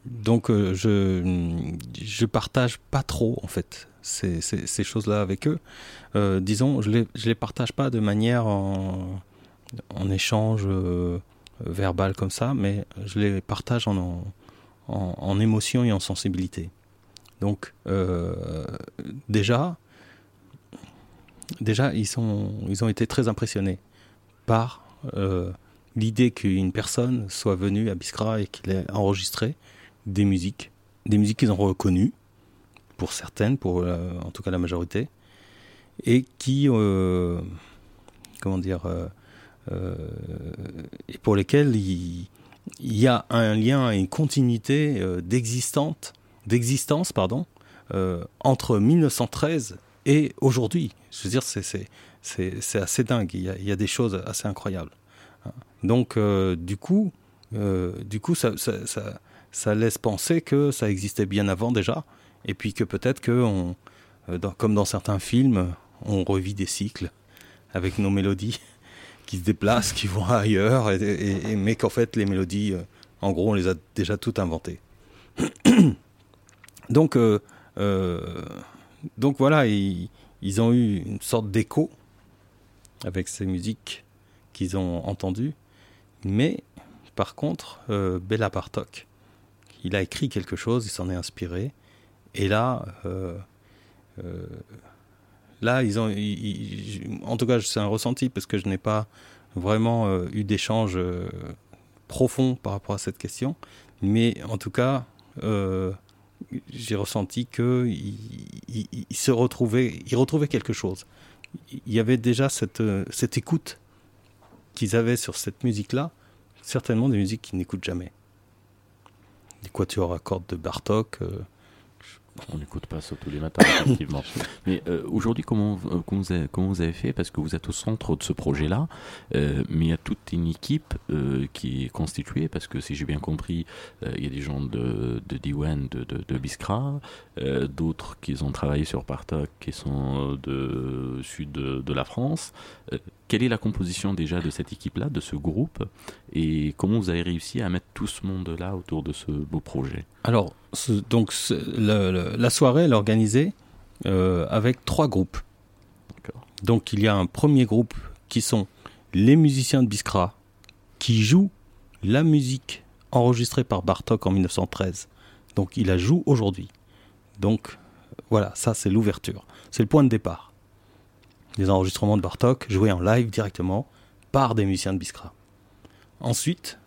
donc je je partage pas trop en fait ces, ces, choses-là avec eux. disons, je les je les partage pas de manière en, en échange verbal comme ça, mais je les partage en, en, émotion et en sensibilité. Donc euh, déjà, déjà ils, sont, ils ont été très impressionnés par euh, l'idée qu'une personne soit venue à Biskra et qu'il ait enregistré des musiques, des musiques qu'ils ont reconnues, pour certaines, pour euh, en tout cas la majorité, et qui, comment dire, et pour lesquels il, y a un lien, une continuité euh, d'existence, pardon, euh, entre 1913 et aujourd'hui. Je veux dire, c'est assez dingue. Il y, a, des choses assez incroyables. Donc, du coup, du coup, ça, ça, laisse penser que ça existait bien avant déjà, et puis que peut-être que, on, comme dans certains films, on revit des cycles avec nos mélodies qui se déplacent, qui vont ailleurs, mais qu'en fait les mélodies, euh, en gros, on les a déjà toutes inventées. donc, euh, euh, donc voilà, ils, ont eu une sorte d'écho avec ces musiques qu'ils ont entendues, mais par contre, Bella Bartok, il a écrit quelque chose, il s'en est inspiré, et là, Là, ils ont, en tout cas, c'est un ressenti parce que je n'ai pas vraiment euh, eu d'échange euh, profond par rapport à cette question. Mais en tout cas, euh, j'ai ressenti que il, se retrouvait, il retrouvait quelque chose. Il y avait déjà cette, cette écoute qu'ils avaient sur cette musique-là, certainement des musiques qu'ils n'écoutent jamais. Les quatuors à cordes de Bartok, on n'écoute pas ça tous les matins, effectivement. mais euh, aujourd'hui, comment, euh, comment, vous avez, comment, vous avez, fait? Parce que vous êtes au centre de ce projet-là, euh, mais il y a toute une équipe qui est constituée, parce que si j'ai bien compris, il y a des gens de, de Diwan, de, de, de Biskra, d'autres qui ont travaillé sur Partok, qui sont de sud de, la France. quelle est la composition déjà de cette équipe-là, de ce groupe? Et comment vous avez réussi à mettre tout ce monde-là autour de ce beau projet? Alors, donc la soirée elle est organisée euh, avec trois groupes. Donc il y a un premier groupe qui sont les musiciens de Biskra qui jouent la musique enregistrée par Bartok en 1913. Donc il la joue aujourd'hui. Donc voilà, ça c'est l'ouverture. C'est le point de départ. Les enregistrements de Bartok joués en live directement par des musiciens de Biskra. Ensuite,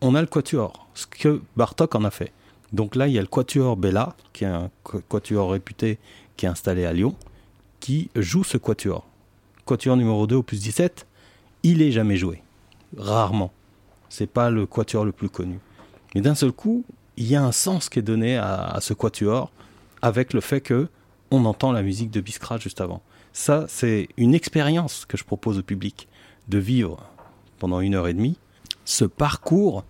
on a le quatuor, ce que Bartok en a fait. Donc là, il y a le Quatuor Bella, qui est un quatuor réputé qui est installé à Lyon, qui joue ce quatuor. Quatuor numéro 2 opus 17, il est jamais joué. Rarement. C'est pas le quatuor le plus connu. Mais d'un seul coup, il y a un sens qui est donné à, ce quatuor avec le fait que on entend la musique de Biskra juste avant. Ça, c'est une expérience que je propose au public de vivre pendant une heure et demie ce parcours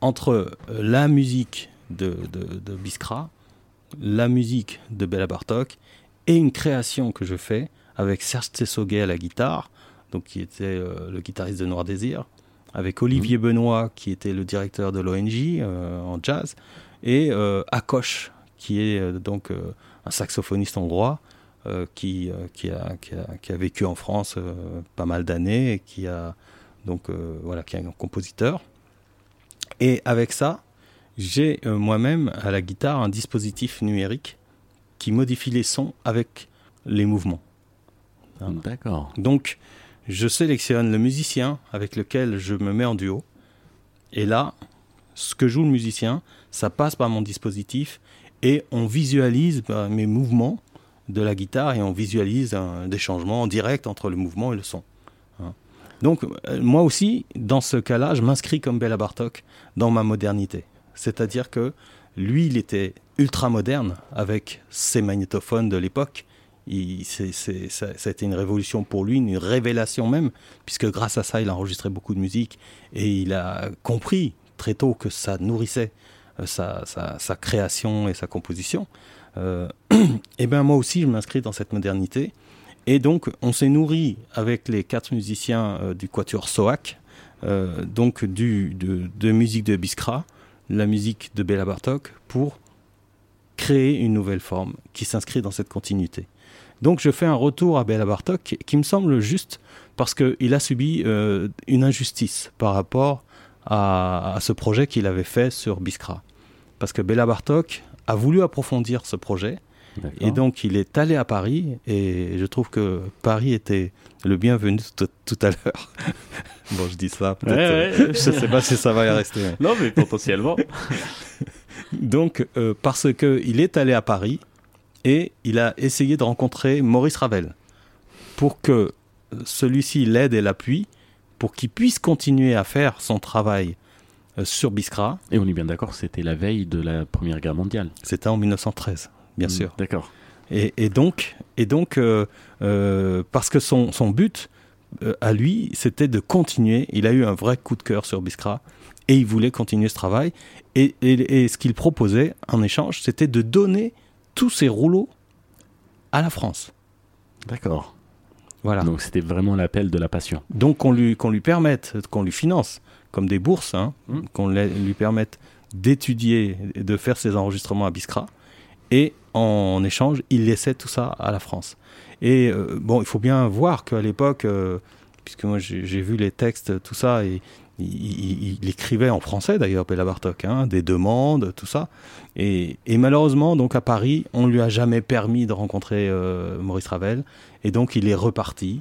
entre la musique de, de, Biskra, la musique de Bella Bartok et une création que je fais avec Serge Tessoguet à la guitare, donc qui était euh, le guitariste de Noir Désir, avec Olivier mmh. Benoît qui était le directeur de l'ONG euh, en jazz, et euh, Akosh qui est donc un saxophoniste hongrois qui, qui, a, qui, a, qui, a, vécu en France pas mal d'années et qui a donc voilà qui est un compositeur. Et avec ça, j'ai euh, moi-même à la guitare un dispositif numérique qui modifie les sons avec les mouvements. D'accord. Donc, je sélectionne le musicien avec lequel je me mets en duo. Et là, ce que joue le musicien, ça passe par mon dispositif et on visualise bah, mes mouvements de la guitare et on visualise des changements en direct entre le mouvement et le son. Hein. Donc, euh, moi aussi, dans ce cas-là, je m'inscris comme Bella Bartok dans ma modernité. C'est-à-dire que lui, il était ultra moderne avec ses magnétophones de l'époque. ça, a été une révolution pour lui, une révélation même, puisque grâce à ça, il a enregistré beaucoup de musique et il a compris très tôt que ça nourrissait euh, sa, création et sa composition. Euh, et bien moi aussi, je m'inscris dans cette modernité. Et donc, on s'est nourri avec les quatre musiciens euh, du Quatuor Soak, donc du, de, de, musique de Biskra, la musique de Béla Bartok pour créer une nouvelle forme qui s'inscrit dans cette continuité. Donc je fais un retour à Béla Bartok qui, me semble juste parce qu'il a subi euh, une injustice par rapport à, ce projet qu'il avait fait sur Biskra. Parce que Béla Bartok a voulu approfondir ce projet et donc il est allé à Paris et je trouve que Paris était le bienvenu tout, à l'heure. bon, je dis ça, peut-être. Euh, je ne sais pas si ça va y rester. Non, mais potentiellement. donc, euh, parce qu'il est allé à Paris et il a essayé de rencontrer Maurice Ravel pour que celui-ci l'aide et l'appuie pour qu'il puisse continuer à faire son travail euh, sur Biskra. Et on est bien d'accord, c'était la veille de la Première Guerre mondiale. C'était en 1913 bien mm, sûr. D'accord. Et, donc, et donc euh, euh, parce que son, son but euh, à lui, c'était de continuer. Il a eu un vrai coup de cœur sur Biskra et il voulait continuer ce travail. Et, et, ce qu'il proposait en échange, c'était de donner tous ses rouleaux à la France. D'accord. Voilà. Donc c'était vraiment l'appel de la passion. Donc qu'on lui, qu'on lui permette, qu'on lui finance, comme des bourses, hein, mm. qu'on lui permette d'étudier, de faire ses enregistrements à Biskra. Et en échange, il laissait tout ça à la France. Et euh, bon, il faut bien voir qu'à l'époque, euh, puisque moi j'ai vu les textes, tout ça, et il, écrivait en français d'ailleurs, Béla Bartok, hein, des demandes, tout ça. Et, malheureusement, donc à Paris, on lui a jamais permis de rencontrer euh, Maurice Ravel. Et donc il est reparti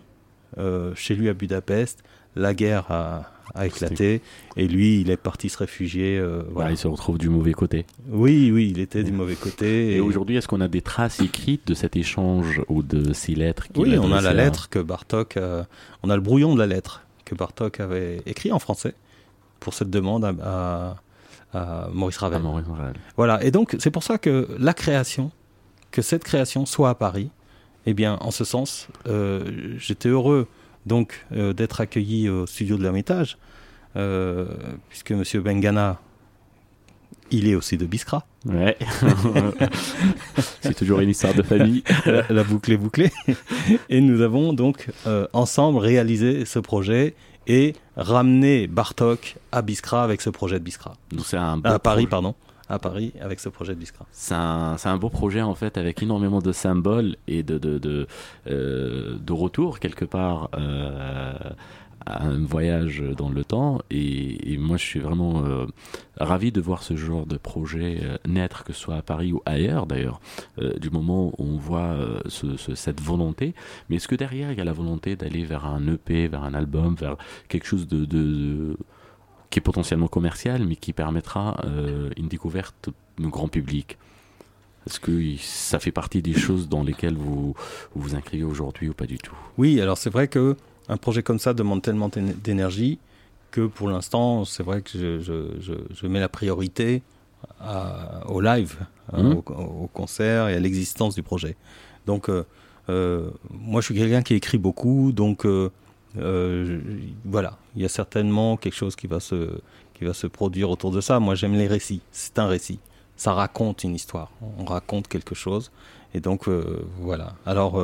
chez lui à Budapest. La guerre a, éclaté et lui, il est parti se réfugier. Euh, voilà. il se retrouve du mauvais côté. Oui, oui, il était du mauvais côté. Et, aujourd'hui, est-ce qu'on a des traces écrites de cet échange ou de ces lettres Oui, on a la lettre que Bartok, on a le brouillon de la lettre que Bartok avait écrit en français pour cette demande à, Maurice, Ravel. Voilà, et donc c'est pour ça que la création, que cette création soit à Paris, eh bien, en ce sens, euh, j'étais heureux donc euh, d'être accueilli au studio de l'Ermitage, euh, puisque M. Bengana, il est aussi de Biskra. Ouais. c'est toujours une histoire de famille. la, boucle est bouclée. Et nous avons donc ensemble réalisé ce projet et ramené Bartok à Biskra avec ce projet de Biskra. c'est un à Paris, pardon. À Paris avec ce projet de Biskra. C'est un, beau projet en fait avec énormément de symboles et de, de, de, euh, de retour quelque part euh, un voyage dans le temps. Et, moi, je suis vraiment euh, ravi de voir ce genre de projet naître, que ce soit à Paris ou ailleurs d'ailleurs, du moment où on voit cette volonté. Mais est-ce que derrière, il y a la volonté d'aller vers un EP, vers un album, vers quelque chose de, qui est potentiellement commercial, mais qui permettra une découverte du grand public est-ce que ça fait partie des choses dans lesquelles vous vous, inscrivez aujourd'hui ou pas du tout? Oui, alors c'est vrai que un projet comme ça demande tellement d'énergie que pour l'instant, c'est vrai que je, mets la priorité au live, hein, mmh. au, concert et à l'existence du projet. Donc, euh, euh, moi, je suis quelqu'un qui écrit beaucoup, donc euh, voilà, il y a certainement quelque chose qui va se qui va se produire autour de ça. Moi, j'aime les récits. C'est un récit. Ça raconte une histoire. On raconte quelque chose. Et donc, voilà. Alors,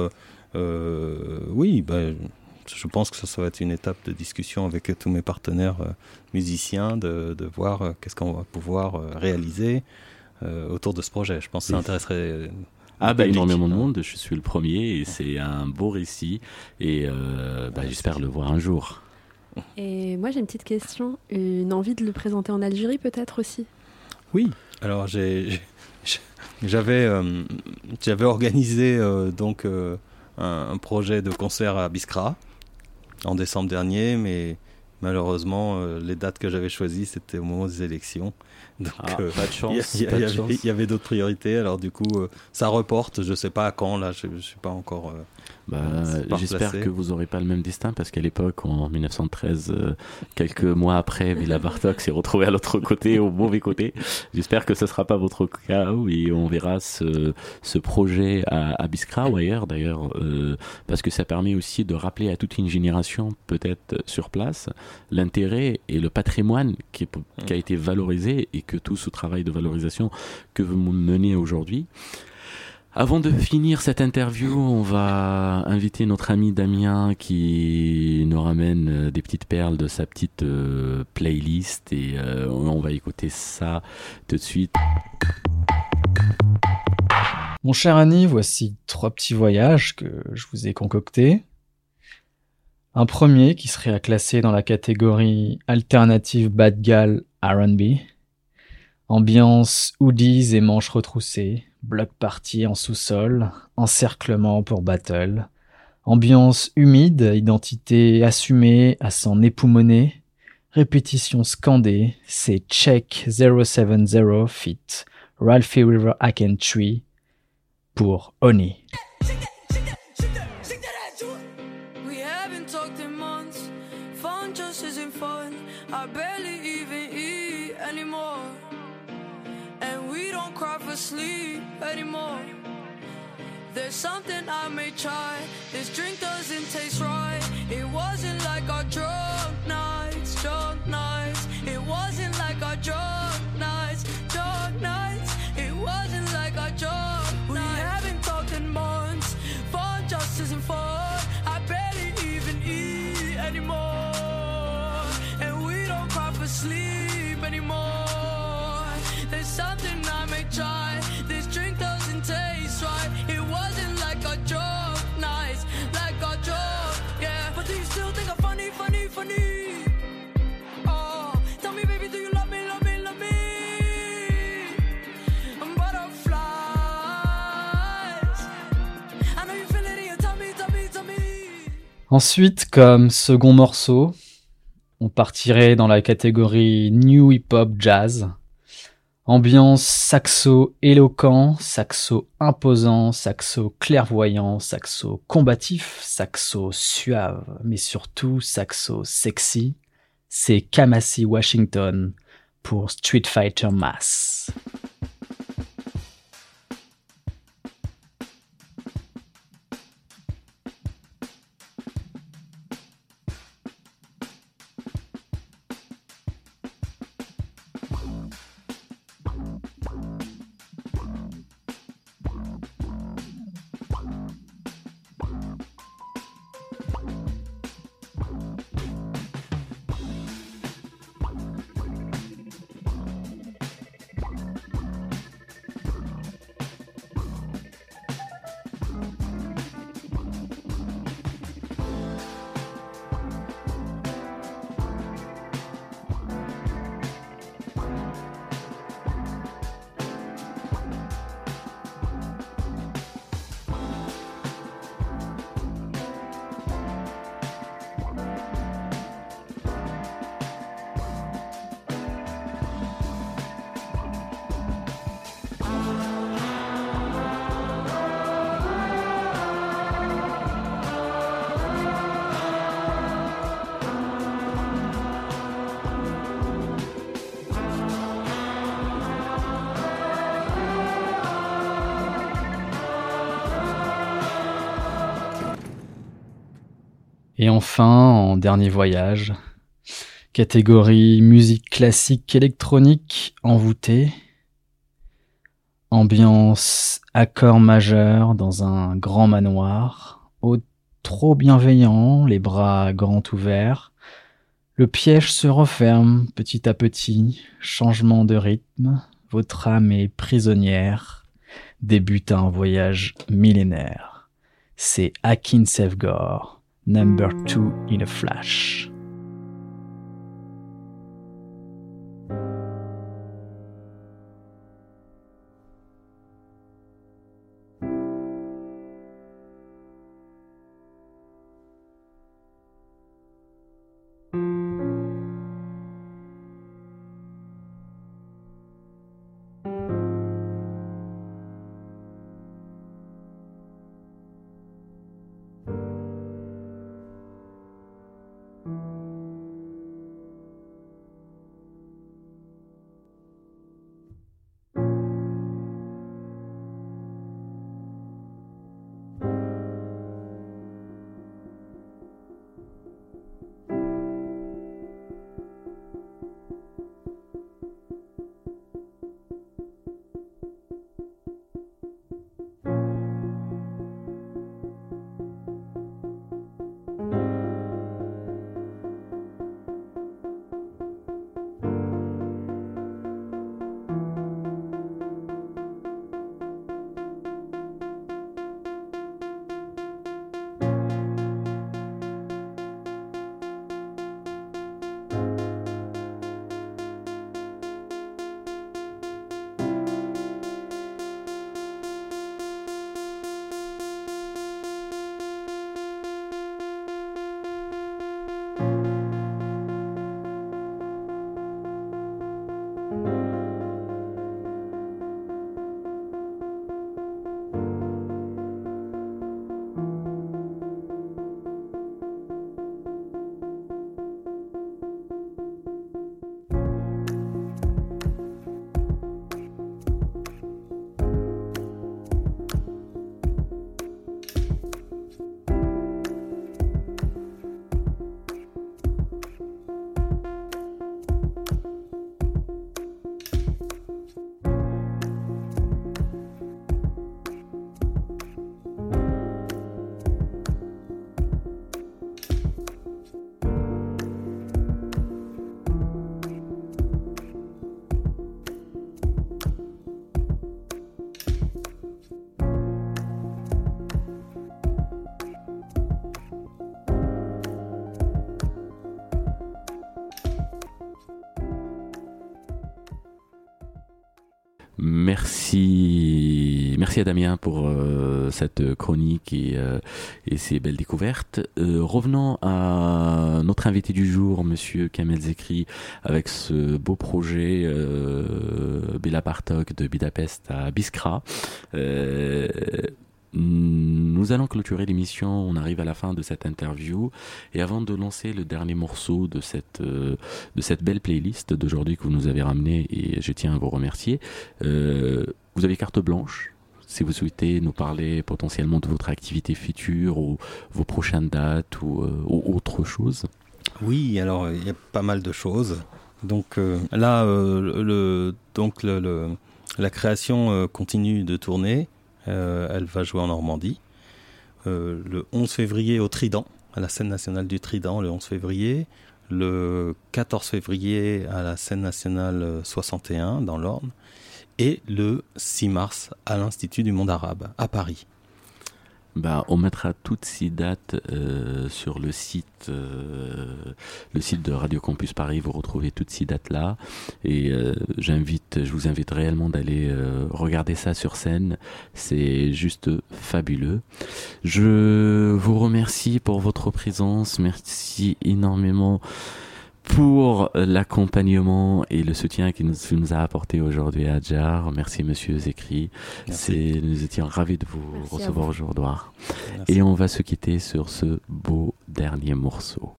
oui, ben je pense que ça, va être une étape de discussion avec tous mes partenaires euh, musiciens, de, voir euh, qu'est-ce qu'on va pouvoir euh, réaliser autour de ce projet. Je pense que ça intéresserait ah bah énormément de monde, je suis le premier et c'est un beau récit et bah, j'espère le voir un jour. Et moi j'ai une petite question, une envie de le présenter en Algérie peut-être aussi? Oui, alors j'ai, j'avais, j'avais organisé donc un, projet de concert à Biskra en décembre dernier, mais malheureusement, euh, les dates que j'avais choisies, c'était au moment des élections. Donc, ah, euh, pas de chance. Il y, avait, d'autres priorités, alors du coup, euh, ça reporte. Je ne sais pas à quand, là, je ne suis pas encore. Bah, j'espère que vous n'aurez pas le même destin parce qu'à l'époque, en 1913, euh, quelques mois après, Villa Bartok s'est retrouvé à l'autre côté, au mauvais côté. J'espère que ce ne sera pas votre cas et on verra ce, ce projet à, à Biskra ou ailleurs d'ailleurs, euh, parce que ça permet aussi de rappeler à toute une génération, peut-être sur place, l'intérêt et le patrimoine qui, qui a été valorisé et que tout ce travail de valorisation que vous menez aujourd'hui. Avant de finir cette interview, on va inviter notre ami Damien qui nous ramène euh, des petites perles de sa petite euh, playlist et euh, on va écouter ça tout de suite. Mon cher Annie, voici trois petits voyages que je vous ai concoctés. Un premier qui serait à classer dans la catégorie alternative bad gal R&B. Ambiance hoodies et manches retroussées bloc party en sous-sol, encerclement pour battle, ambiance humide, identité assumée à s'en époumoner, répétition scandée, c'est Check 070 fit Ralphie River Aken Tree pour Oni. Sleep anymore. There's something I may try. This drink doesn't taste right. It wasn't like our drunk Ensuite, comme second morceau, on partirait dans la catégorie New Hip Hop Jazz. Ambiance saxo éloquent, saxo imposant, saxo clairvoyant, saxo combatif, saxo suave, mais surtout saxo sexy. C'est Kamasi Washington pour Street Fighter Mass. Et enfin, en dernier voyage, catégorie musique classique électronique envoûtée, ambiance accord majeur dans un grand manoir, au trop bienveillant, les bras grands ouverts. Le piège se referme petit à petit, changement de rythme, votre âme est prisonnière, débute un voyage millénaire. C'est Akin Sevgor number two in a flash. Damien pour euh, cette chronique et, euh, ces belles découvertes. Euh, revenons à notre invité du jour, Monsieur Kamel Zekri, avec ce beau projet euh, Bela Bartok de Budapest à Biskra. Nous allons clôturer l'émission, on arrive à la fin de cette interview et avant de lancer le dernier morceau de cette, euh, belle playlist d'aujourd'hui que vous nous avez ramené et je tiens à vous remercier, euh, vous avez carte blanche si vous souhaitez nous parler potentiellement de votre activité future ou vos prochaines dates ou, euh, autre chose. Oui, alors il y a pas mal de choses. Donc euh, là, euh, donc la création continue de tourner. Elle va jouer en Normandie. Le 11 février au Trident, à la scène nationale du Trident, le 11 février. Le 14 février à la scène nationale 61 dans l'Orne. Et le 6 mars à l'Institut du monde arabe à Paris. Bah, on mettra toutes ces dates euh, sur le site, euh, le site de Radio Campus Paris. Vous retrouvez toutes ces dates là, et euh, j'invite, je vous invite réellement d'aller regarder ça sur scène. C'est juste fabuleux. Je vous remercie pour votre présence. Merci énormément pour l'accompagnement et le soutien qu'il nous, nous, a apporté aujourd'hui à Adjar. Merci Monsieur Zekri. C'est, nous étions ravis de vous Merci recevoir aujourd'hui. Et on va se quitter sur ce beau dernier morceau.